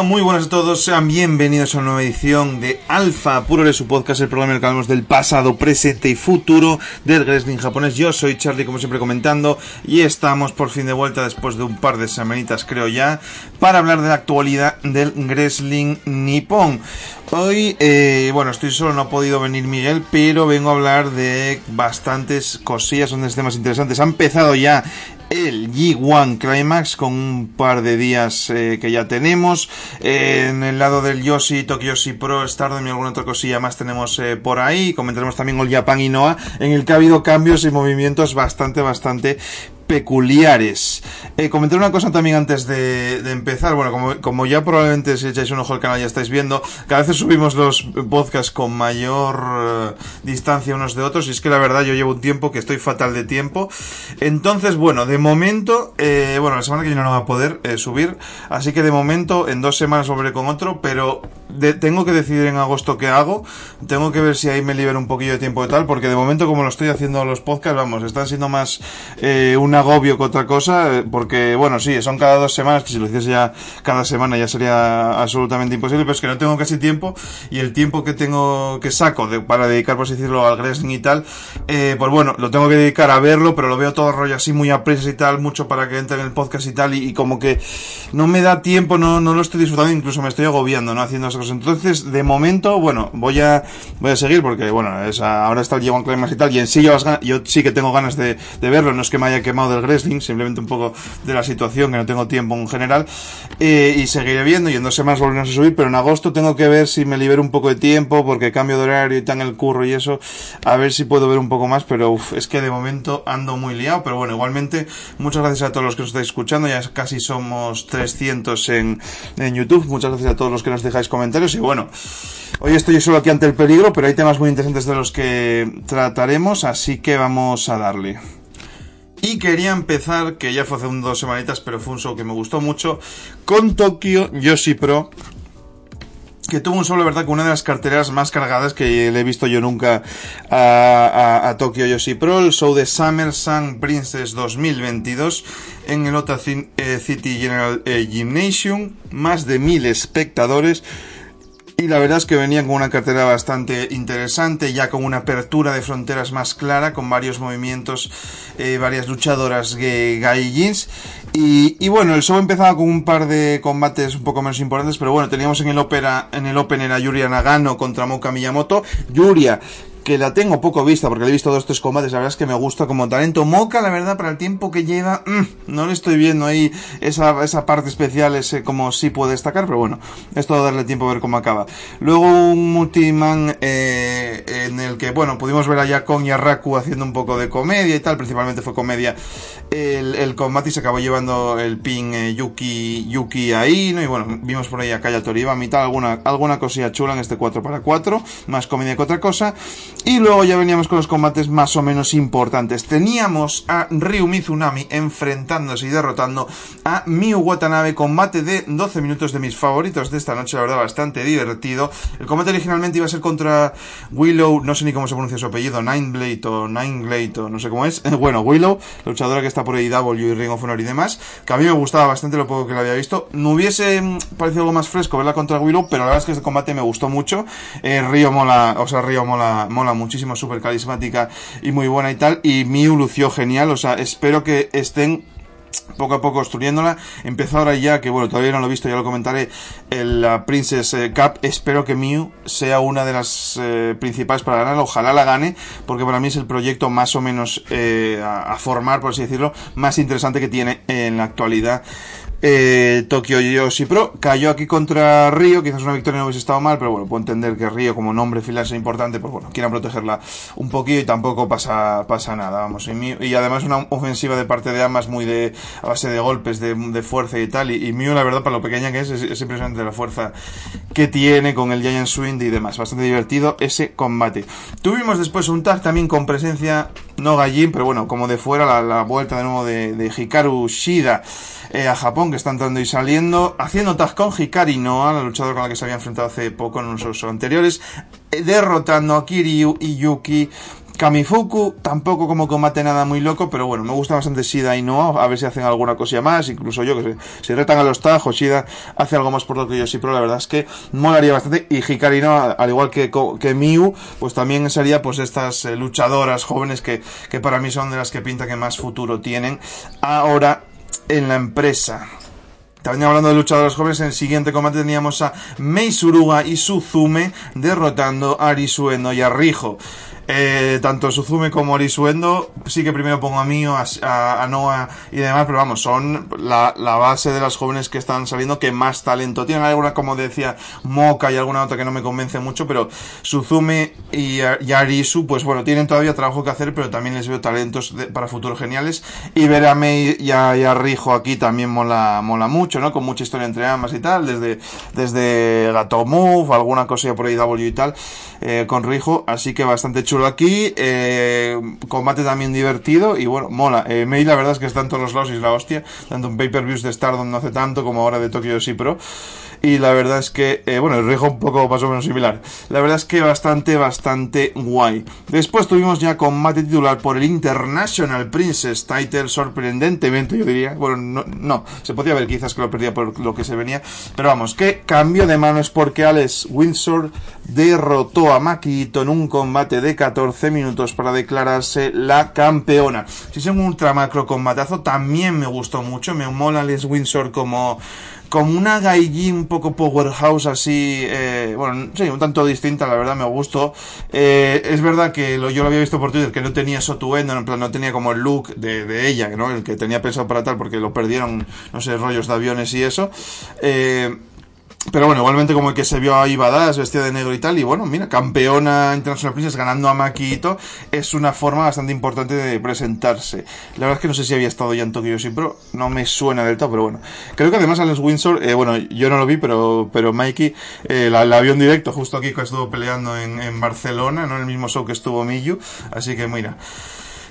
Muy buenas a todos, sean bienvenidos a una nueva edición de Alfa Puro de su podcast, el programa en el que hablamos del pasado, presente y futuro del wrestling japonés. Yo soy Charlie, como siempre comentando, y estamos por fin de vuelta después de un par de semanitas, creo ya, para hablar de la actualidad del wrestling nipón. Hoy, eh, bueno, estoy solo, no ha podido venir Miguel, pero vengo a hablar de bastantes cosillas, son temas interesantes. Ha empezado ya el G1 Climax con un par de días eh, que ya tenemos. Eh, en el lado del Yoshi, Tokyo Yoshi Pro, Stardom y alguna otra cosilla más tenemos eh, por ahí. Comentaremos también el Japan y Noah, en el que ha habido cambios y movimientos bastante, bastante peculiares. Eh, comentar una cosa también antes de, empezar. Bueno, como, ya probablemente si echáis un ojo al canal ya estáis viendo, cada vez subimos los podcasts con mayor eh, distancia unos de otros. Y es que la verdad yo llevo un tiempo que estoy fatal de tiempo. Entonces, bueno, de momento, eh, bueno, la semana que viene no va a poder subir. Así que de momento, en dos semanas volveré con otro. Pero tengo que decidir en agosto qué hago. Tengo que ver si ahí me libero un poquillo de tiempo y tal. Porque de momento, como lo estoy haciendo los podcasts, vamos, están siendo más una agobio que otra cosa, eh, porque, bueno, sí, son cada dos semanas, que si lo hiciese ya cada semana ya sería absolutamente imposible, pero es que no tengo casi tiempo, y el tiempo que tengo, que saco de, para dedicar, por así decirlo, al wrestling y tal, eh, pues bueno, lo tengo que dedicar a verlo, pero lo veo todo rollo así muy a y tal, mucho para que entre en el podcast y tal, y, como que no me da tiempo, no, no lo estoy disfrutando, incluso me estoy agobiando, ¿no? Haciendo esas cosas. Entonces, de momento, bueno, voy a, voy a seguir, porque, bueno, es, ahora está el G1 Climax y tal, y en sí yo, yo sí que tengo ganas de, de verlo, no es que me haya quemado del wrestling, simplemente un poco de la situación, que no tengo tiempo en general, y seguiré viendo, y en dos semanas volveremos a subir, pero en agosto tengo que ver si me libero un poco de tiempo, porque cambio de horario y tan el curro y eso, a ver si puedo ver un poco más, pero es que de momento ando muy liado, pero bueno, igualmente, muchas gracias a todos los que nos estáis escuchando, ya casi somos 300 en, en YouTube, muchas gracias a todos los que nos dejáis comentarios, y bueno, Hoy estoy solo aquí ante el peligro, pero hay temas muy interesantes de los que trataremos, así que vamos a darle. Y quería empezar, que ya fue hace dos semanitas, pero fue un show que me gustó mucho, con Tokyo Yoshi Pro, que tuvo un solo, verdad, con una de las carteras más cargadas que le he visto yo nunca a, Tokyo Yoshi Pro, el show de Summer Sun Princess 2022 en el Ota eh, City General eh, Gymnasium, más de mil espectadores, y la verdad es que venían con una cartera bastante interesante, ya con una apertura de fronteras más clara, con varios movimientos, eh, varias luchadoras gaijins. Y, y, bueno, el show empezaba con un par de combates un poco menos importantes, pero bueno, teníamos en el ópera, en el Open a Yuria Nagano contra Moka Miyamoto. Yuria, que la tengo poco vista porque le he visto dos tres combates, la verdad es que me gusta como talento. Moca, la verdad, para el tiempo que lleva, mm, no le estoy viendo ahí esa, esa parte especial, ese como sí puede destacar, pero bueno, es todo darle tiempo a ver cómo acaba. Luego un multiman eh, en el que, bueno, pudimos ver a Yakon y a Raku haciendo un poco de comedia y tal, principalmente fue comedia el, el combate y se acabó llevando el pin eh, Yuki, Yuki ahí, ¿no? Y bueno, vimos por ahí a Kaya Toriba, mitad alguna, alguna cosilla chula en este 4 para 4, más comedia que otra cosa. Y luego ya veníamos con los combates más o menos importantes. Teníamos a Ryu Mizunami enfrentándose y derrotando a Miu Watanabe. Combate de 12 minutos de mis favoritos de esta noche, la verdad, bastante divertido. El combate originalmente iba a ser contra Willow, no sé ni cómo se pronuncia su apellido, Nineblade o Nineblade o no sé cómo es. Bueno, Willow, luchadora que está por AEW y Ring of Honor y demás, que a mí me gustaba bastante lo poco que la había visto. No hubiese mm, parecido algo más fresco verla contra Willow, pero la verdad es que este combate me gustó mucho. Eh, Río mola, o sea, Río mola, mola muchísimo, súper carismática y muy buena y tal. Y Miu lució genial, o sea, espero que estén poco a poco construyéndola. Empezó ahora ya, que bueno, todavía no lo he visto, ya lo comentaré, la Princess eh, Cup. Espero que Miu sea una de las eh, principales para ganar. Ojalá la gane, porque para mí es el proyecto más o menos eh, a, formar, por así decirlo, más interesante que tiene en la actualidad eh, Tokyo Yoshi Pro cayó aquí contra Río, quizás una victoria no hubiese estado mal, pero bueno, puedo entender que Río como nombre final es importante, pues bueno, quieran protegerla un poquito y tampoco pasa, pasa nada, vamos. Y, además una ofensiva de parte de ambas muy de, a base de golpes, de, fuerza y tal, y, y Mew la verdad para lo pequeña que es, es, impresionante la fuerza que tiene con el Giant Swing y demás, bastante divertido ese combate. Tuvimos después un tag también con presencia, no Gallin, pero bueno, como de fuera, la, vuelta de nuevo de, de Hikaru Shida eh, a Japón, que está entrando y saliendo, haciendo tag con Hikari Noa, la luchadora con la que se había enfrentado hace poco en unos anteriores, eh, derrotando a Kiryu y Yuki Kamifuku tampoco como combate nada muy loco, pero bueno, me gusta bastante Shida y no, a ver si hacen alguna cosilla más, incluso yo que sé, si retan a los tajos, Shida hace algo más por lo que yo sí, pero la verdad es que molaría bastante y Hikari al igual que, que Miu, pues también sería pues estas eh, luchadoras jóvenes que, que para mí son de las que pinta que más futuro tienen. Ahora en la empresa. También hablando de luchadores jóvenes, en el siguiente combate teníamos a Mei Suruga y Suzume derrotando a Arisueno y a Rijo. Eh, tanto Suzume como Orisuendo, sí que primero pongo a Mio, a, a, Noah y demás, pero vamos, son la, base de las jóvenes que están saliendo que más talento tienen. Alguna, como decía, Moka y alguna otra que no me convence mucho, pero Suzume y, Arisu, pues bueno, tienen todavía trabajo que hacer, pero también les veo talentos para futuros geniales. Y ver a Mei y a, y a, Rijo aquí también mola, mola mucho, ¿no? Con mucha historia entre ambas y tal, desde, desde Gato Move, alguna cosilla por ahí W y tal, eh, con Rijo, así que bastante chulo aquí, eh, combate también divertido y bueno, mola. Eh, la verdad es que está todos los lados y es la hostia, tanto en pay-per-views de Stardom no hace tanto como ahora de Tokyo Sí Pro. Y la verdad es que, eh, bueno, el Rijo un poco más o menos similar. La verdad es que bastante, bastante guay. Después tuvimos ya combate titular por el International Princess Title, sorprendentemente yo diría. Bueno, no, no, se podía ver quizás que lo perdía por lo que se venía. Pero vamos, que cambio de mano es porque Alex Windsor derrotó a Makito en un combate de 14 minutos para declararse la campeona. Si es un ultra macro combatazo, también me gustó mucho. Me mola Alex Windsor como como una Gaijin un poco powerhouse así, eh, bueno, sí, un tanto distinta, la verdad me gustó. Eh, es verdad que lo, yo lo había visto por Twitter, que no tenía Sotuendo, en plan no tenía como el look de, de, ella, ¿no? El que tenía pensado para tal, porque lo perdieron, no sé, rollos de aviones y eso. Eh, pero bueno, igualmente como el que se vio ahí Badass vestida de negro y tal, y bueno, mira, campeona International Princess ganando a Makito es una forma bastante importante de presentarse. La verdad es que no sé si había estado ya en Tokyo sí, pero no me suena del todo, pero bueno. Creo que además Alex Windsor, eh, bueno, yo no lo vi, pero, pero Mikey eh, la, la, vio en directo justo aquí que estuvo peleando en, en Barcelona, ¿no? En el mismo show que estuvo Miyu, así que mira.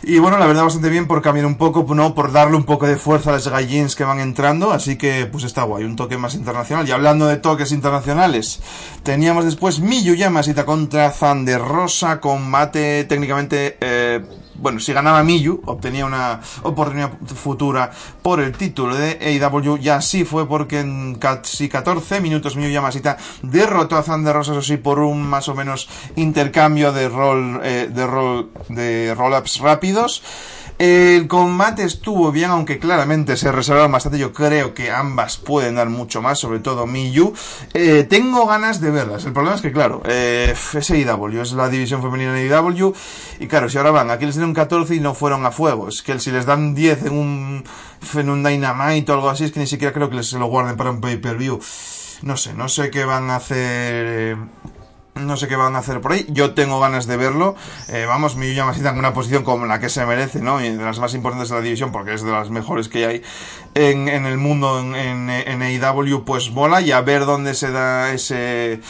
Y bueno, la verdad bastante bien por cambiar un poco, ¿no? Por darle un poco de fuerza a las gallins que van entrando, así que pues está guay, un toque más internacional. Y hablando de toques internacionales, teníamos después Miyu Yamashita contra Thunder Rosa, combate técnicamente eh, bueno, si ganaba Miyu, obtenía una oportunidad futura por el título de AEW, y así fue porque en casi 14 minutos Miyu Yamashita derrotó a Thunder Rosa, así por un más o menos intercambio de rol, eh, de rol, de roll-ups rápidos. El combate estuvo bien, aunque claramente se reservaron bastante. Yo creo que ambas pueden dar mucho más, sobre todo Miyu. Eh, tengo ganas de verlas. El problema es que, claro, eh, es AEW, es la división femenina de AEW. Y claro, si ahora van, aquí les dieron 14 y no fueron a fuego. Es que si les dan 10 en un, en Dynamite o algo así, es que ni siquiera creo que les lo guarden para un pay-per-view. No sé, no sé qué van a hacer. Eh, no sé qué van a hacer por ahí. Yo tengo ganas de verlo. Eh, vamos, Miyu Yamashita en una posición como la que se merece, ¿no? Y de las más importantes de la división, porque es de las mejores que hay en, en el mundo en, en, en AEW, pues mola. Y a ver dónde se da ese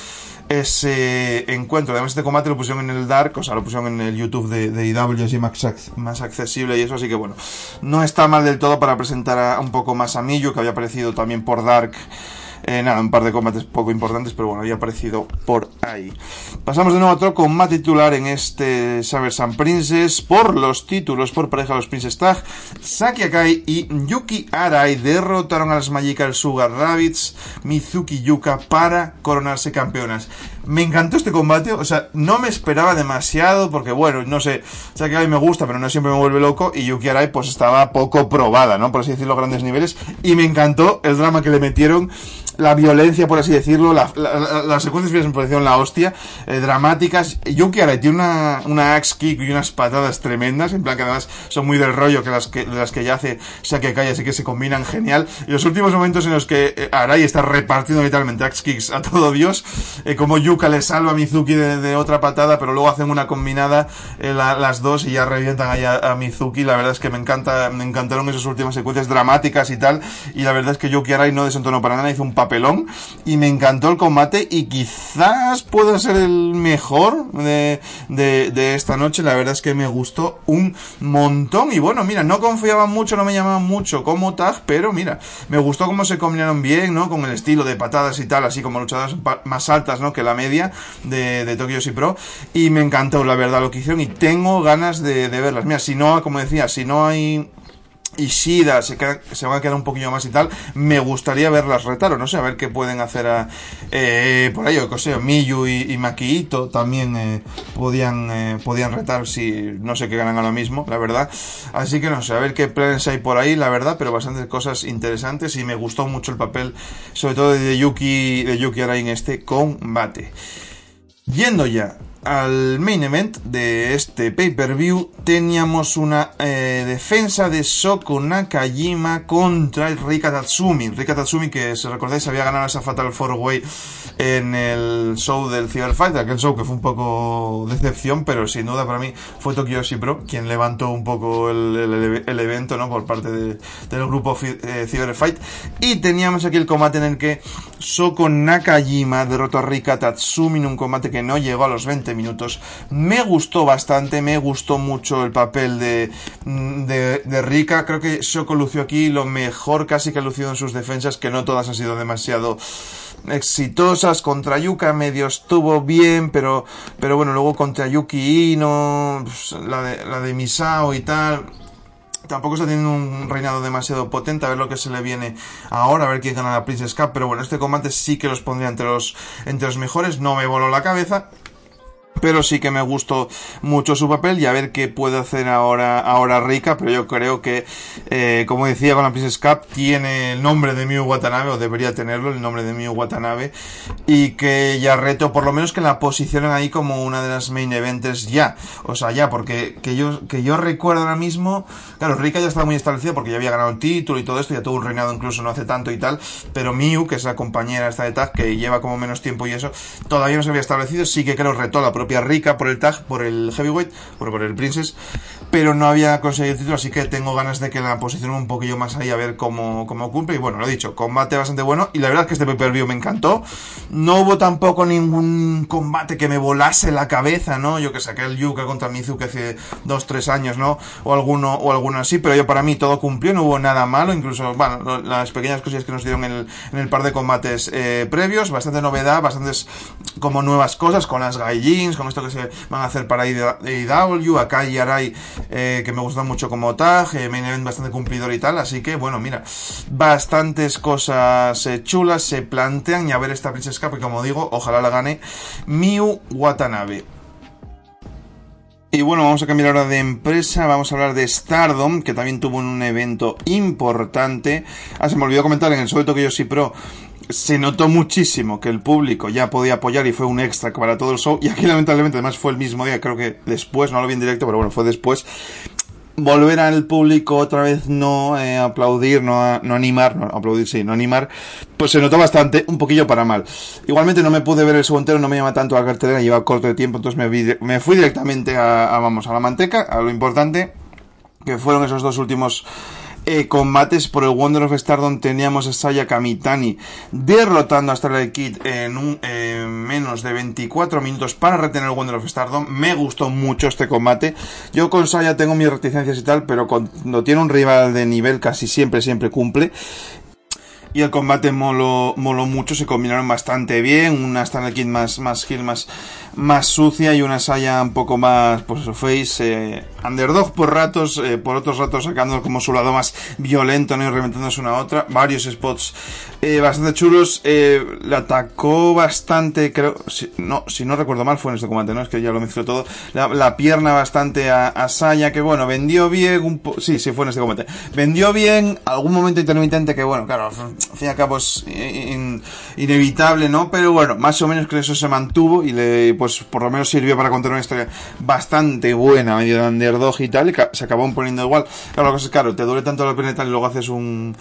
ese encuentro. Además, este combate lo pusieron en el Dark, o sea, lo pusieron en el YouTube de, de IW, así más, más accesible y eso, así que bueno, no está mal del todo para presentar a, un poco más a Miyu, que había aparecido también por Dark eh, nada, un par de combates poco importantes, pero bueno, había aparecido por ahí. Pasamos de nuevo a otro combate titular en este Saber San Princess por los títulos por pareja los Princess Tag. Saki Akai y Yuki Arai derrotaron a las Magical Sugar Rabbits, Mizuki Yuka para coronarse campeonas. Me encantó este combate, o sea, no me esperaba demasiado porque bueno, no sé, Saki Akai me gusta, pero no siempre me vuelve loco y Yuki Arai pues estaba poco probada, ¿no? Por así decirlo, a grandes niveles y me encantó el drama que le metieron la violencia, por así decirlo, la, la, las secuencias me parecieron la hostia, eh, dramáticas. Yuki Arai tiene una, una axe kick y unas patadas tremendas, en plan que además son muy del rollo que las que, las que ya hace Saki Kai, así que se combinan genial. Y los últimos momentos en los que eh, Arai está repartiendo literalmente axe kicks a todo Dios, eh, como Yuka le salva a Mizuki de, otra patada, pero luego hacen una combinada eh, la, las dos y ya revientan ahí a, Mizuki. La verdad es que me encanta, me encantaron esas últimas secuencias dramáticas y tal. Y la verdad es que Yuki Arai no desentonó para nada, hizo un papel papelón y me encantó el combate y quizás pueda ser el mejor de, de, esta noche. La verdad es que me gustó un montón y bueno, mira, no confiaba mucho, no me llamaba mucho como tag, pero mira, me gustó cómo se combinaron bien, ¿no? Con el estilo de patadas y tal, así como luchadoras más altas, ¿no? Que la media de, de Tokyo C Pro y me encantó la verdad lo que hicieron y tengo ganas de, de verlas. Mira, si no, como decía, si no hay y Shida se, se van a quedar un poquillo más y tal, me gustaría verlas retar o no sé, a ver qué pueden hacer eh, por ahí, o sé, Miyu y, y Maquito también eh, podían, eh, podían retar si no sé qué ganan a lo mismo, la verdad. Así que no sé, a ver qué planes hay por ahí, la verdad, pero bastantes cosas interesantes y me gustó mucho el papel, sobre todo de Yuki, de Yuki Arai en este combate. Yendo ya al main event de este pay-per-view teníamos una eh, defensa de Soko Nakajima contra Rika Tatsumi. Rika Tatsumi que, si recordáis, había ganado esa Fatal 4-Way en el show del Cyber Fight, aquel show que fue un poco decepción, pero sin duda para mí fue Tokyo Pro quien levantó un poco el, evento, ¿no? Por parte del grupo eh, Cyber Fight. Y teníamos aquí el combate en el que Soko Nakajima derrotó a Rika Tatsumi en un combate que no llegó a los 20 minutos. Me gustó bastante, me gustó mucho el papel de, de, Rika. Creo que Shoko lució aquí lo mejor casi que ha lucido en sus defensas, que no todas han sido demasiado exitosas contra Yuka medio estuvo bien pero pero bueno luego contra Yuki Ino pues, la de la de Misao y tal tampoco está teniendo un reinado demasiado potente, a ver lo que se le viene ahora, a ver quién gana la Princess Cup, pero bueno, este combate sí que los pondría entre los, entre los mejores, no me voló la cabeza, pero sí que me gustó mucho su papel y a ver qué puede hacer ahora, ahora Rika, pero yo creo que, eh, como decía con la Princess Cup, tiene el nombre de Miu Watanabe, o debería tenerlo, el nombre de Miu Watanabe, y que ya reto, por lo menos que la posicionen ahí como una de las main events ya, o sea, ya, porque que yo, que yo recuerdo ahora mismo, claro, Rika ya estaba muy establecido porque ya había ganado el título y todo esto, ya tuvo un reinado incluso no hace tanto y tal, pero Miu, que es la compañera esta de tag, que lleva como menos tiempo y eso, todavía no se había establecido, sí que creo retó la propia Rica por el tag, por el heavyweight, por, el princess, pero no había conseguido el título, así que tengo ganas de que la posición un poquillo más ahí a ver cómo, cómo cumple. Y bueno, lo he dicho, combate bastante bueno. Y la verdad es que este pay-per-view me encantó. No hubo tampoco ningún combate que me volase la cabeza, ¿no? Yo que saqué el Yuka contra Mizuki hace dos, tres años, ¿no? O alguno, o alguno así, pero yo para mí todo cumplió, no hubo nada malo, incluso, bueno, las pequeñas cosillas que nos dieron en el, en el par de combates eh, previos, bastante novedad, bastantes como nuevas cosas, con las con esto que se van a hacer para IW, acá y Arai, eh, que me gusta mucho como tag, eh, main event bastante cumplidor y tal, así que bueno, mira, bastantes cosas eh, chulas se plantean y a ver esta Princess Cup, como digo, ojalá la gane Miu Watanabe. Y bueno, vamos a cambiar ahora de empresa, vamos a hablar de Stardom, que también tuvo un evento importante. Ah, se me olvidó comentar en el suelto que yo sí pro se notó muchísimo que el público ya podía apoyar y fue un extra para todo el show. Y aquí lamentablemente además fue el mismo día, creo que después, no lo vi en directo, pero bueno, fue después. Volver al público otra vez no eh, aplaudir, no, no animar, no aplaudir, sí, no animar, pues se notó bastante, un poquillo para mal. Igualmente no me pude ver el show entero, no me llama tanto la cartelera, lleva corto de tiempo, entonces me, me fui directamente a, vamos, a la manteca, a lo importante, que fueron esos dos últimos eh, combates por el Wonder of Stardom teníamos a Saya Kamitani derrotando a Starlight Kid en un eh, menos de 24 minutos para retener el Wonder of Stardom. Me gustó mucho este combate. Yo con Saya tengo mis reticencias y tal, pero cuando tiene un rival de nivel casi siempre, siempre cumple y el combate moló, moló mucho, se combinaron bastante bien, una Starlight Kid más, más heel, más, más sucia y una Saya un poco más, pues eso, face, eh, underdog por ratos, eh, por otros ratos sacando como su lado más violento, ¿no? Y reventándose una a otra, varios spots eh, bastante chulos, eh, le atacó bastante, creo, si, no, si no recuerdo mal fue en este combate, ¿no? Es que ya lo mezclo todo, la, la pierna bastante a, a, Saya, que bueno, vendió bien, un po sí, sí fue en este combate, vendió bien, algún momento intermitente que bueno, claro, al fin y al cabo es in, inevitable, ¿no? Pero bueno, más o menos que eso se mantuvo y le, pues por lo menos sirvió para contar una historia bastante buena, medio de underdog y tal, y se acabó poniendo igual. Claro, lo es claro, te duele tanto la pena y tal, y luego haces un,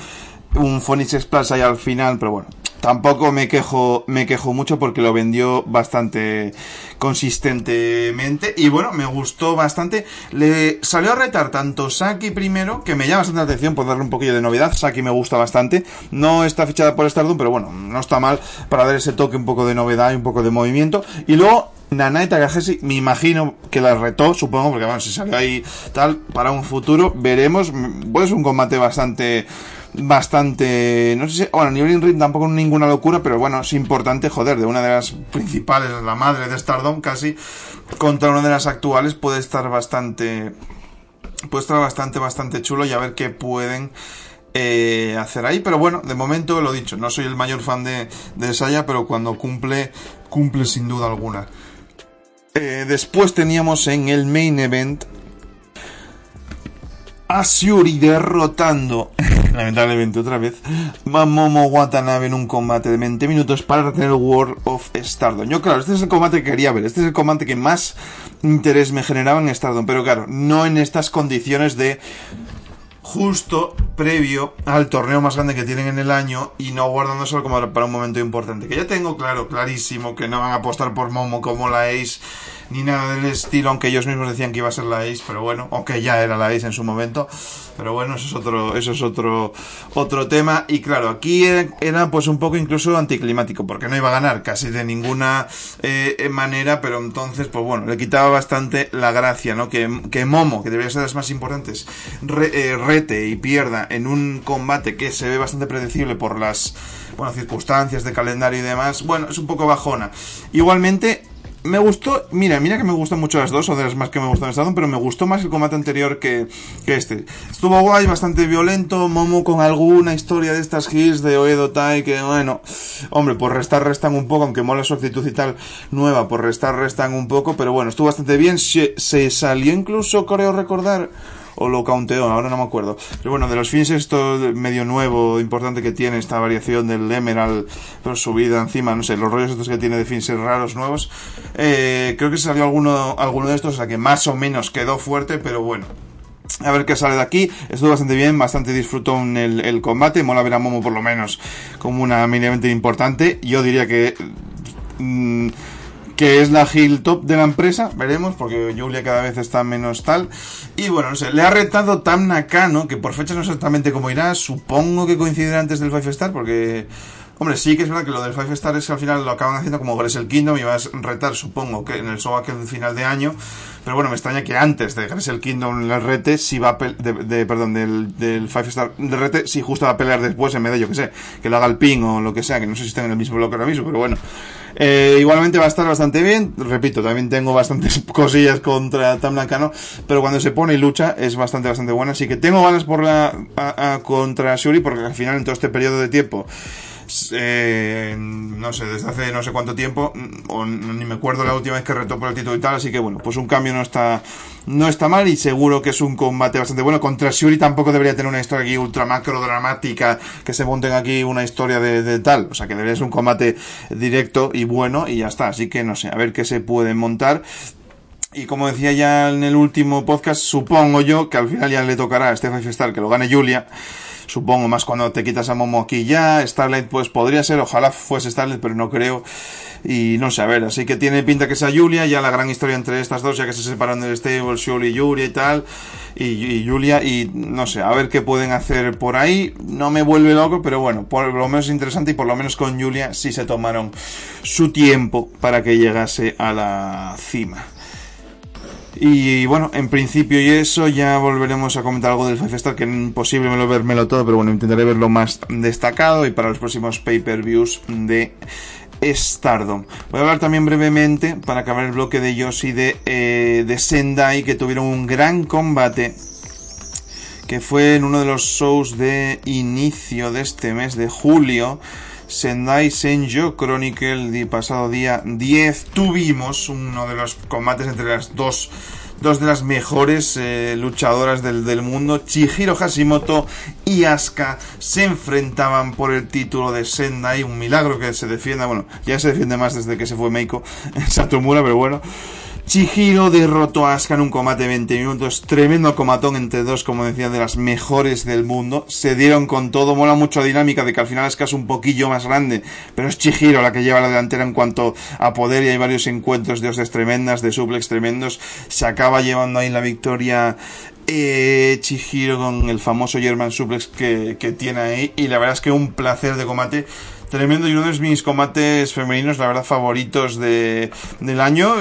un Phoenix Splash ahí al final, pero bueno, tampoco me quejo, me quejo mucho porque lo vendió bastante consistentemente y bueno, me gustó bastante. Le salió a retar tanto Saki primero, que me llama bastante la atención por darle un poquillo de novedad. Saki me gusta bastante. No está fichada por Stardom, pero bueno, no está mal para dar ese toque un poco de novedad y un poco de movimiento. Y luego Nanai Takahashi, me imagino que la retó, supongo, porque bueno, si salió ahí tal, para un futuro, veremos. Pues un combate bastante bastante, no sé si, bueno, a nivel in ring tampoco ninguna locura, pero bueno, es importante, joder, de una de las principales, la madre de Stardom casi, contra una de las actuales puede estar bastante, puede estar bastante, bastante chulo y a ver qué pueden eh, hacer ahí, pero bueno, de momento lo dicho, no soy el mayor fan de, de Saya, pero cuando cumple, cumple sin duda alguna. Eh, después teníamos en el main event a Shuri derrotando, lamentablemente otra vez, Mamomo Watanabe en un combate de 20 minutos para retener el World of Stardom. Yo, claro, este es el combate que quería ver, este es el combate que más interés me generaba en Stardom, pero claro, no en estas condiciones de justo previo al torneo más grande que tienen en el año y no guardándoselo como para un momento importante. Que ya tengo claro, clarísimo, que no van a apostar por Momo como la Ace ni nada del estilo, aunque ellos mismos decían que iba a ser la Ace, pero bueno, aunque ya era la Ace en su momento, pero bueno, eso es otro, eso es otro, otro tema, y claro, aquí era pues un poco incluso anticlimático, porque no iba a ganar casi de ninguna eh, manera, pero entonces, pues bueno, le quitaba bastante la gracia, ¿no? Que, que Momo, que debería ser de las más importantes, eh, rete y pierda en un combate que se ve bastante predecible por las, bueno, circunstancias de calendario y demás, bueno, es un poco bajona. Igualmente, me gustó, mira, mira que me gustan mucho las dos, o de las más que me gustan Stardom, pero me gustó más el combate anterior que, que este. Estuvo guay, bastante violento, Momo con alguna historia de estas hits de Oedo Tai, que bueno, hombre, por restar restan un poco, aunque mola su actitud y tal nueva, por restar restan un poco, pero bueno, estuvo bastante bien, se, se salió incluso, creo recordar, o lo counteó, ahora no me acuerdo. Pero bueno, de los fins esto medio nuevo, importante que tiene esta variación del Emerald, pero subida encima, no sé, los rollos estos que tiene de fins raros nuevos, eh, creo que salió alguno, alguno de estos, o sea que más o menos quedó fuerte, pero bueno. A ver qué sale de aquí. Estuvo bastante bien, bastante disfrutó el, el combate. Mola ver a Momo por lo menos como una mínimamente importante. Yo diría que... Mmm, que es la Hill top de la empresa, veremos, porque Julia cada vez está menos tal. Y bueno, no sé, le ha retado Tam Nakano, que por fecha no exactamente cómo irá, supongo que coincidirá antes del Five Star, porque... Hombre, sí que es verdad que lo del Five Star es que al final lo acaban haciendo como el Kingdom y vas a retar, supongo, que en el show aquel final de año. Pero bueno, me extraña que antes de el Kingdom el rete, si va a de, de, perdón, del, del Five Star de rete, si justo va a pelear después en de, yo que sé, que lo haga el ping o lo que sea, que no sé si están en el mismo bloque ahora mismo, pero bueno. Eh, igualmente va a estar bastante bien. Repito, también tengo bastantes cosillas contra Tam Nakano, pero cuando se pone y lucha es bastante, bastante buena. Así que tengo ganas por la, a, a, contra Shuri, porque al final en todo este periodo de tiempo eh, no sé, desde hace no sé cuánto tiempo, o ni me acuerdo la última vez que retó por el título y tal, así que bueno, pues un cambio no está, no está mal y seguro que es un combate bastante bueno. Contra Shuri tampoco debería tener una historia aquí ultra macro dramática, que se monten aquí una historia de, tal, o sea que debería ser un combate directo y bueno y ya está, así que no sé, a ver qué se puede montar. Y como decía ya en el último podcast, supongo yo que al final ya le tocará a Stefan Star que lo gane Julia supongo más cuando te quitas a Momo aquí ya, Starlight pues podría ser, ojalá fuese Starlight, pero no creo, y no sé, a ver, así que tiene pinta que sea Julia, ya la gran historia entre estas dos, ya que se separan del stable, Shuli y Julia y tal, y, y, Julia, y no sé, a ver qué pueden hacer por ahí, no me vuelve loco, pero bueno, por lo menos es interesante y por lo menos con Julia sí se tomaron su tiempo para que llegase a la cima. Y bueno, en principio y eso, ya volveremos a comentar algo del Five Star, que es imposible me lo vermelo todo, pero bueno, intentaré verlo más destacado y para los próximos pay-per-views de Stardom. Voy a hablar también brevemente, para acabar el bloque de Yoshi de, eh, de Sendai, que tuvieron un gran combate que fue en uno de los shows de inicio de este mes de julio. Sendai Senjo Chronicle de pasado día 10 tuvimos uno de los combates entre las dos dos de las mejores eh, luchadoras del, del, mundo, Chihiro Hashimoto y Asuka, se enfrentaban por el título de Sendai, un milagro que se defienda, bueno, ya se defiende más desde que se fue Meiko en Satomura, pero bueno, Chihiro derrotó a Asuka en un combate de 20 minutos. Tremendo comatón entre dos, como decía, de las mejores del mundo. Se dieron con todo. Mola mucho la dinámica de que al final Asuka es un poquillo más grande. Pero es Chihiro la que lleva la delantera en cuanto a poder. Y hay varios encuentros de hostias tremendas, de suplex tremendos. Se acaba llevando ahí la victoria eh, Chihiro con el famoso German Suplex que, que tiene ahí. Y la verdad es que un placer de combate tremendo y uno de mis combates femeninos, la verdad, favoritos de, del año.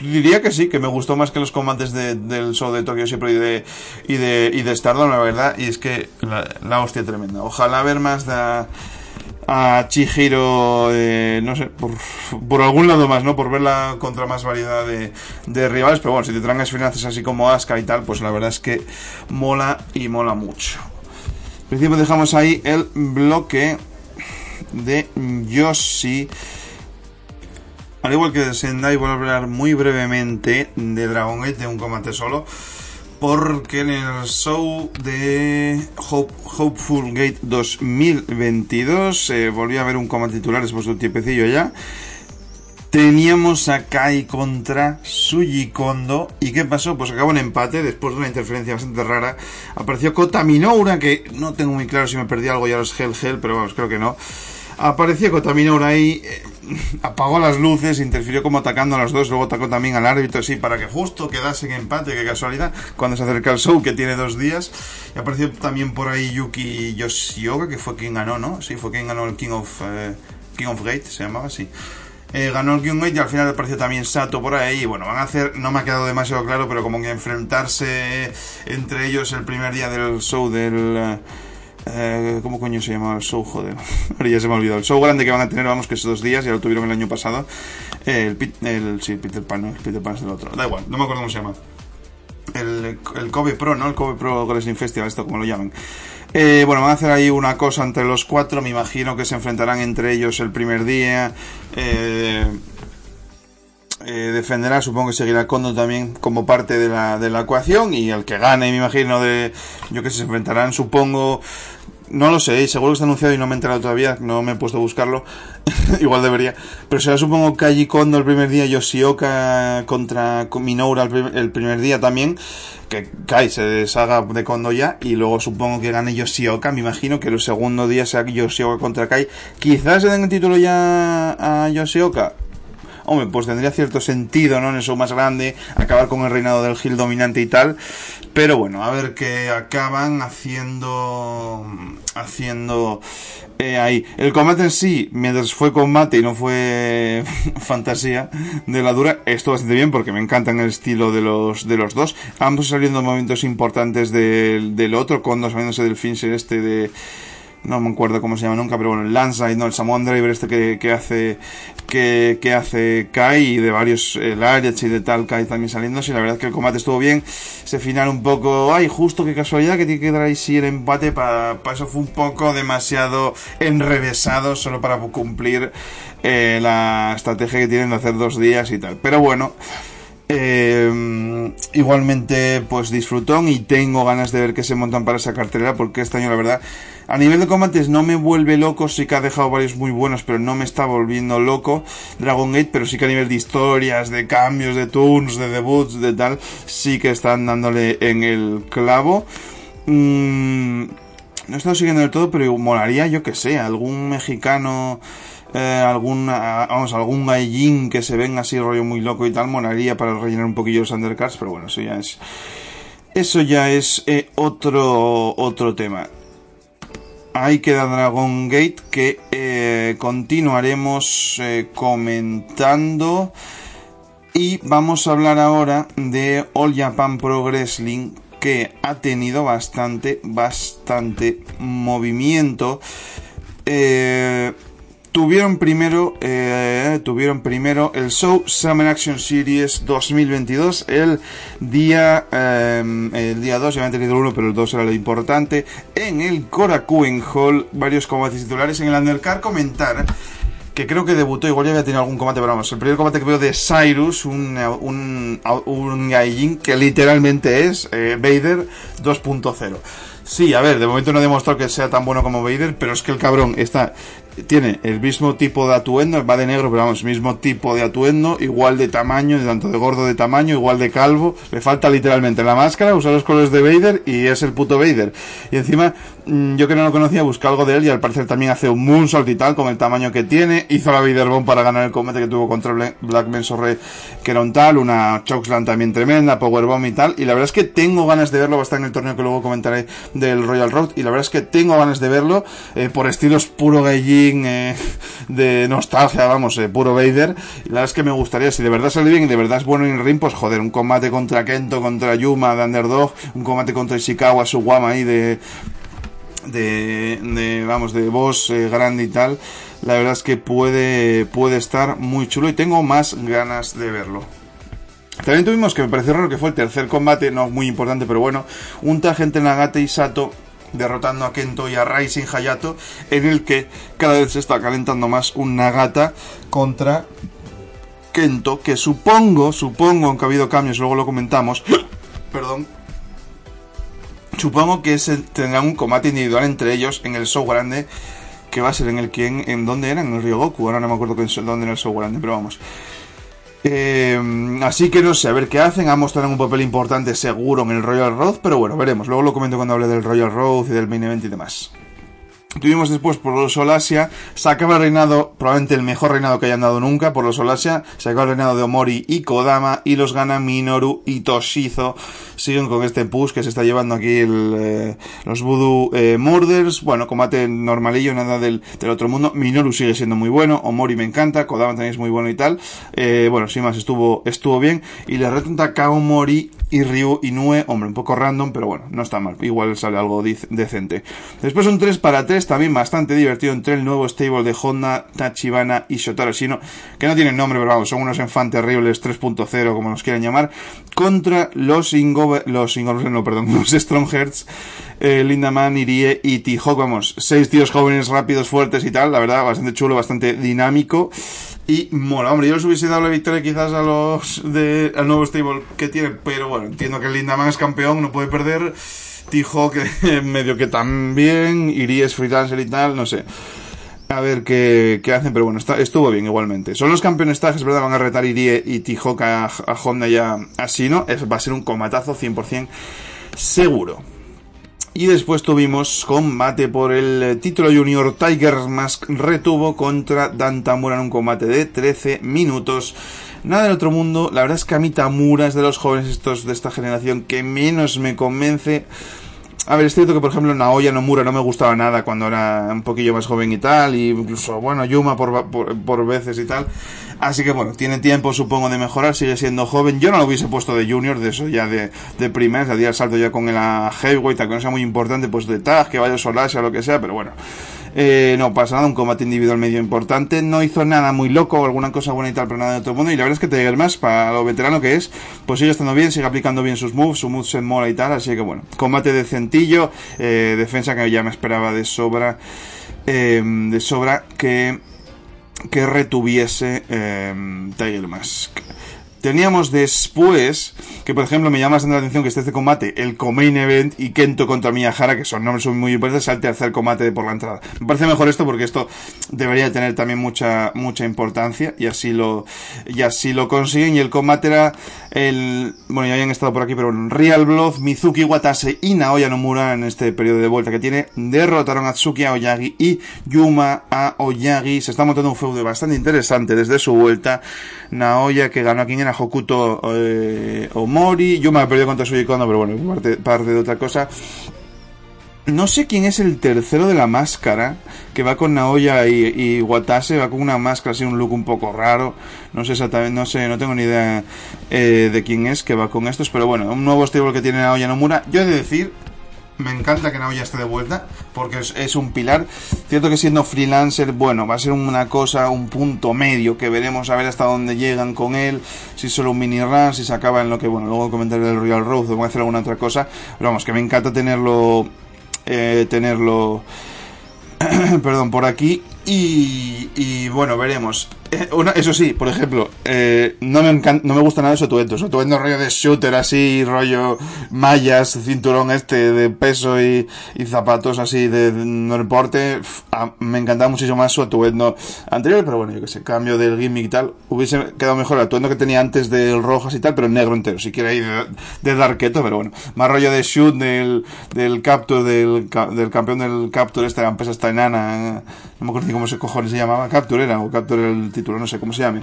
Diría que sí, que me gustó más que los combates del show de Tokyo siempre y de, y de, y de Stardom, la verdad, y es que la, hostia tremenda. Ojalá ver más de a Chihiro, eh, no sé, por, por, algún lado más, ¿no? Por verla contra más variedad de, de rivales, pero bueno, si te traen finanzas así como Asuka y tal, pues la verdad es que mola y mola mucho. En principio dejamos ahí el bloque de Yoshi. Al igual que de Sendai, voy a hablar muy brevemente de Dragon Gate, de un combate solo. Porque en el show de Hopeful Gate 2022 eh, volví a ver un combate titular después de un tiempecillo ya. Teníamos a Kai contra Suji Kondo. ¿Y qué pasó? Pues acabó en empate después de una interferencia bastante rara. Apareció Kota Minoura, que no tengo muy claro si me perdí algo ya los Hell Hell, pero vamos, creo que no. Apareció Kota Minoura ahí, eh, apagó las luces, interfirió como atacando a los dos, luego atacó también al árbitro, sí, para que justo quedase en empate, qué casualidad, cuando se acerca el show, que tiene dos días. Y apareció también por ahí Yuki Yoshioka, que fue quien ganó, ¿no? Sí, fue quien ganó el King of, eh, King of Gate, se llamaba así. Eh, ganó el King Gate y al final apareció también Sato por ahí. Y bueno, van a hacer, no me ha quedado demasiado claro, pero como que enfrentarse entre ellos el primer día del show del eh, ¿Cómo coño se llama el show? Joder, ahora ya se me ha olvidado. El show grande que van a tener, vamos, que es dos días, ya lo tuvieron el año pasado. el, el, sí, Peter Pan, no, el Peter Pan es el otro. Da igual, no me acuerdo cómo se llama. El, el Kobe Pro, ¿no? El Kobe Pro Wrestling Festival, esto como lo llaman. Eh, bueno, van a hacer ahí una cosa entre los cuatro. Me imagino que se enfrentarán entre ellos el primer día. Eh, eh, defenderá, supongo que seguirá Kondo también como parte de la, de la ecuación y el que gane, me imagino, de yo que se enfrentarán, supongo, no lo sé, seguro que está anunciado y no me he enterado todavía, no me he puesto a buscarlo, igual debería, pero será supongo Kaji Kondo el primer día, Yoshioka contra Minoura el, primer día también, que Kai se deshaga de Kondo ya y luego supongo que gane Yoshioka, me imagino que el segundo día sea Yoshioka contra Kai, quizás se den el título ya a Yoshioka, hombre, pues tendría cierto sentido, ¿no? En eso más grande, acabar con el reinado del Gil dominante y tal. Pero bueno, a ver qué acaban haciendo. Haciendo. Eh, ahí. El combate en sí, mientras fue combate y no fue fantasía de la dura, estuvo bastante bien porque me encantan el estilo de los, de los dos. Ambos saliendo momentos importantes del, del otro, Kondo saliéndose del finisher este de no me acuerdo cómo se llama nunca, pero bueno, el Landside, ¿no? El Samoan Driver este que, que hace que, que, hace Kai y de varios, el Ariach y de tal Kai también saliendo, y la verdad es que el combate estuvo bien, se final un poco, ay, justo qué casualidad que tiene que dar ahí sí el empate, para, para eso fue un poco demasiado enrevesado solo para cumplir eh, la estrategia que tienen de hacer dos días y tal, pero bueno, eh, igualmente, pues disfrutón y tengo ganas de ver qué se montan para esa cartelera porque este año, la verdad, a nivel de combates no me vuelve loco, sí que ha dejado varios muy buenos, pero no me está volviendo loco Dragon Gate, pero sí que a nivel de historias, de cambios, de turns, de debuts, de tal, sí que están dándole en el clavo. Mm, no he estado siguiendo del todo, pero molaría, yo que sé, algún mexicano eh, algún, vamos, algún gallín que se venga así rollo muy loco y tal, monaría para rellenar un poquillo los undercards, pero bueno, eso ya es, eso ya es eh, otro, otro tema. Ahí queda Dragon Gate que eh, continuaremos comentando. Y vamos a hablar ahora de All Japan Pro Wrestling que ha tenido bastante, bastante movimiento. Eh, tuvieron primero, eh, tuvieron primero el show Summer Action Series 2022, el día, eh, el día 2, ya habían tenido el 1, pero el 2 era lo importante, en el Korakuen Hall, varios combates titulares, en el Undercard comentar que creo que debutó, igual ya había tenido algún combate, pero vamos, el primer combate que veo de Cyrus, un, un, un Gaijin, que literalmente es eh, Vader 2.0. Sí, a ver, de momento no ha demostrado que sea tan bueno como Vader, pero es que el cabrón está tiene el mismo tipo de atuendo, va de negro, pero vamos, mismo tipo de atuendo, igual de tamaño, tanto de gordo de tamaño, igual de calvo. Le falta literalmente la máscara, usar los colores de Vader y es el puto Vader. Y encima, yo que no lo conocía, busqué algo de él y al parecer también hace un moonsault y tal, con el tamaño que tiene. Hizo la Vader Bomb para ganar el combate que tuvo contra Black Mensorre, que era un tal, una Chokesland también tremenda, Power Bomb y tal. Y la verdad es que tengo ganas de verlo, va a estar en el torneo que luego comentaré del Royal Road. Y la verdad es que tengo ganas de verlo, eh, por estilos puro gaijin, eh, de nostalgia, vamos, eh, puro Vader. La verdad es que me gustaría, si de verdad sale bien y de verdad es bueno en el ring, pues joder, un combate contra Kento, contra Yuma de Underdog, un combate contra Ishikawa, Suwama ahí de, de, de, vamos, de boss eh, grande y tal, la verdad es que puede, puede estar muy chulo y tengo más ganas de verlo. También tuvimos que me pareció raro que fue el tercer combate, no muy importante, pero bueno, un tal gente Nagate y Sato derrotando a Kento y a Rising Hayato, en el que cada vez se está calentando más un Nagata contra Kento, que supongo, supongo, aunque ha habido cambios, luego lo comentamos, perdón, supongo que tendrán un combate individual entre ellos en el show grande, que va a ser en el que, en, dónde era, en el Ryogoku, ahora no me acuerdo dónde era el show grande, pero vamos. Eh, así que no sé, a ver qué hacen. Ambos tendrán un papel importante seguro en el Royal Road, pero bueno, veremos. Luego lo comento cuando hable del Royal Road y del main event y demás. Tuvimos después por los Solasia, se acaba el reinado, probablemente el mejor reinado que hayan dado nunca por los Solasia, se acaba el reinado de Omori y Kodama y los gana Minoru y Toshizo. Siguen con este push que se está llevando aquí eh, los Voodoo eh, Murders. Bueno, combate normalillo, nada del, del, otro mundo. Minoru sigue siendo muy bueno, Omori me encanta, Kodama también es muy bueno y tal. Eh, bueno, sin más, estuvo, estuvo bien. Y le retan a Omori y Ryu Inoue, hombre, un poco random, pero bueno, no está mal. Igual sale algo decente. Después un 3 para 3 también bastante divertido entre el nuevo stable de Honda, Tachibana y Shotaro Shino, que no tienen nombre, pero vamos, son unos enfant terribles 3.0, como nos quieran llamar, contra los Ingo, los Ingo, no, perdón, los Stronghearts, eh, Lindaman, Irie y T-Hawk, vamos, seis tíos jóvenes, rápidos, fuertes y tal, la verdad, bastante chulo, bastante dinámico. Y mola, hombre, yo les hubiese dado la victoria quizás a los de, al nuevo stable que tienen, pero bueno, entiendo que Lindaman es campeón, no puede perder. Tijo que medio que también, Iries freelancer y tal, no sé. A ver qué, qué hacen, pero bueno, estuvo bien igualmente. Son los campeones trajes, ¿verdad? Van a retar Irie y Tijo a, Honda y a, a Sino. Es, va a ser un comatazo 100% seguro. Y después tuvimos combate por el título Junior Tiger Mask retuvo contra Dan Tamura en un combate de 13 minutos. Nada del otro mundo, la verdad es que a mí Tamura es de los jóvenes estos de esta generación que menos me convence. A ver, es cierto que por ejemplo Naoya Nomura no me gustaba nada cuando era un poquillo más joven y tal, y incluso, bueno, Yuma por, por, por veces y tal. Así que bueno, tiene tiempo supongo de mejorar, sigue siendo joven. Yo no lo hubiese puesto de junior, de eso ya de, de primer, de el salto ya con el heavyweight, que no sea muy importante, pues de tag, que vaya Solasia o lo que sea, pero bueno. Eh, no pasa nada, un combate individual medio importante. No hizo nada muy loco, alguna cosa buena y tal, pero nada de el mundo. Y la verdad es que te llegas más para lo veterano que es. Pues sigue estando bien, sigue aplicando bien sus moves, su moveset mola y tal. Así que bueno, combate decentillo, eh, defensa que ya me esperaba de sobra. Eh, de sobra que que retuviese eh, Tiger Mask. Teníamos después, que por ejemplo me llama bastante la atención que esté este combate, el Comain Event y Kento contra Miyahara, que son nombres muy importantes, al tercer combate por la entrada. Me parece mejor esto porque esto debería tener también mucha, mucha importancia y así lo, y así lo consiguen. Y el combate era el, bueno, ya habían estado por aquí, pero bueno, Real Blood, Mizuki Watase y Naoya Nomura en este periodo de vuelta que tiene, derrotaron a Tsuki a Oyagi y Yuma a Oyagi. Se está montando un feudo bastante interesante desde su vuelta. Naoya que ganó a quien era Hokuto eh, Omori. Yo me he perdido contra Suji Kondo, pero bueno, parte, de otra cosa. No sé quién es el tercero de la máscara, que va con Naoya y, y, Watase, va con una máscara así, un look un poco raro. No sé exactamente, no sé, no tengo ni idea eh, de quién es que va con estos, pero bueno, un nuevo estilo que tiene Naoya Nomura. Yo he de decir me encanta que Naoya esté de vuelta, porque es, un pilar. Cierto que siendo freelancer, bueno, va a ser una cosa, un punto medio, que veremos a ver hasta dónde llegan con él, si solo un mini run, si se acaba en lo que, bueno, luego comentaré del Royal Road, o voy a hacer alguna otra cosa. Pero vamos, que me encanta tenerlo, eh, tenerlo, perdón, por aquí. Y, y, bueno, veremos. Eh, eso sí, por ejemplo, eh, no, me no me gusta nada de Sotuendo. Sotuendo rollo de shooter así, rollo mallas, cinturón este de peso y, zapatos así de, deporte. Ah, me encantaba muchísimo más su atuendo anterior, pero bueno, yo que sé, cambio del gimmick y tal. Hubiese quedado mejor el atuendo que tenía antes del rojas y tal, pero en negro entero. Si quiere ir de, de Darketo, pero bueno. Más rollo de shoot del, del Capture, del, del campeón del Capture, esta empresa esta enana. No me acuerdo ni cómo se cojones se llamaba. Capture era, o Capture el título, no sé cómo se llame.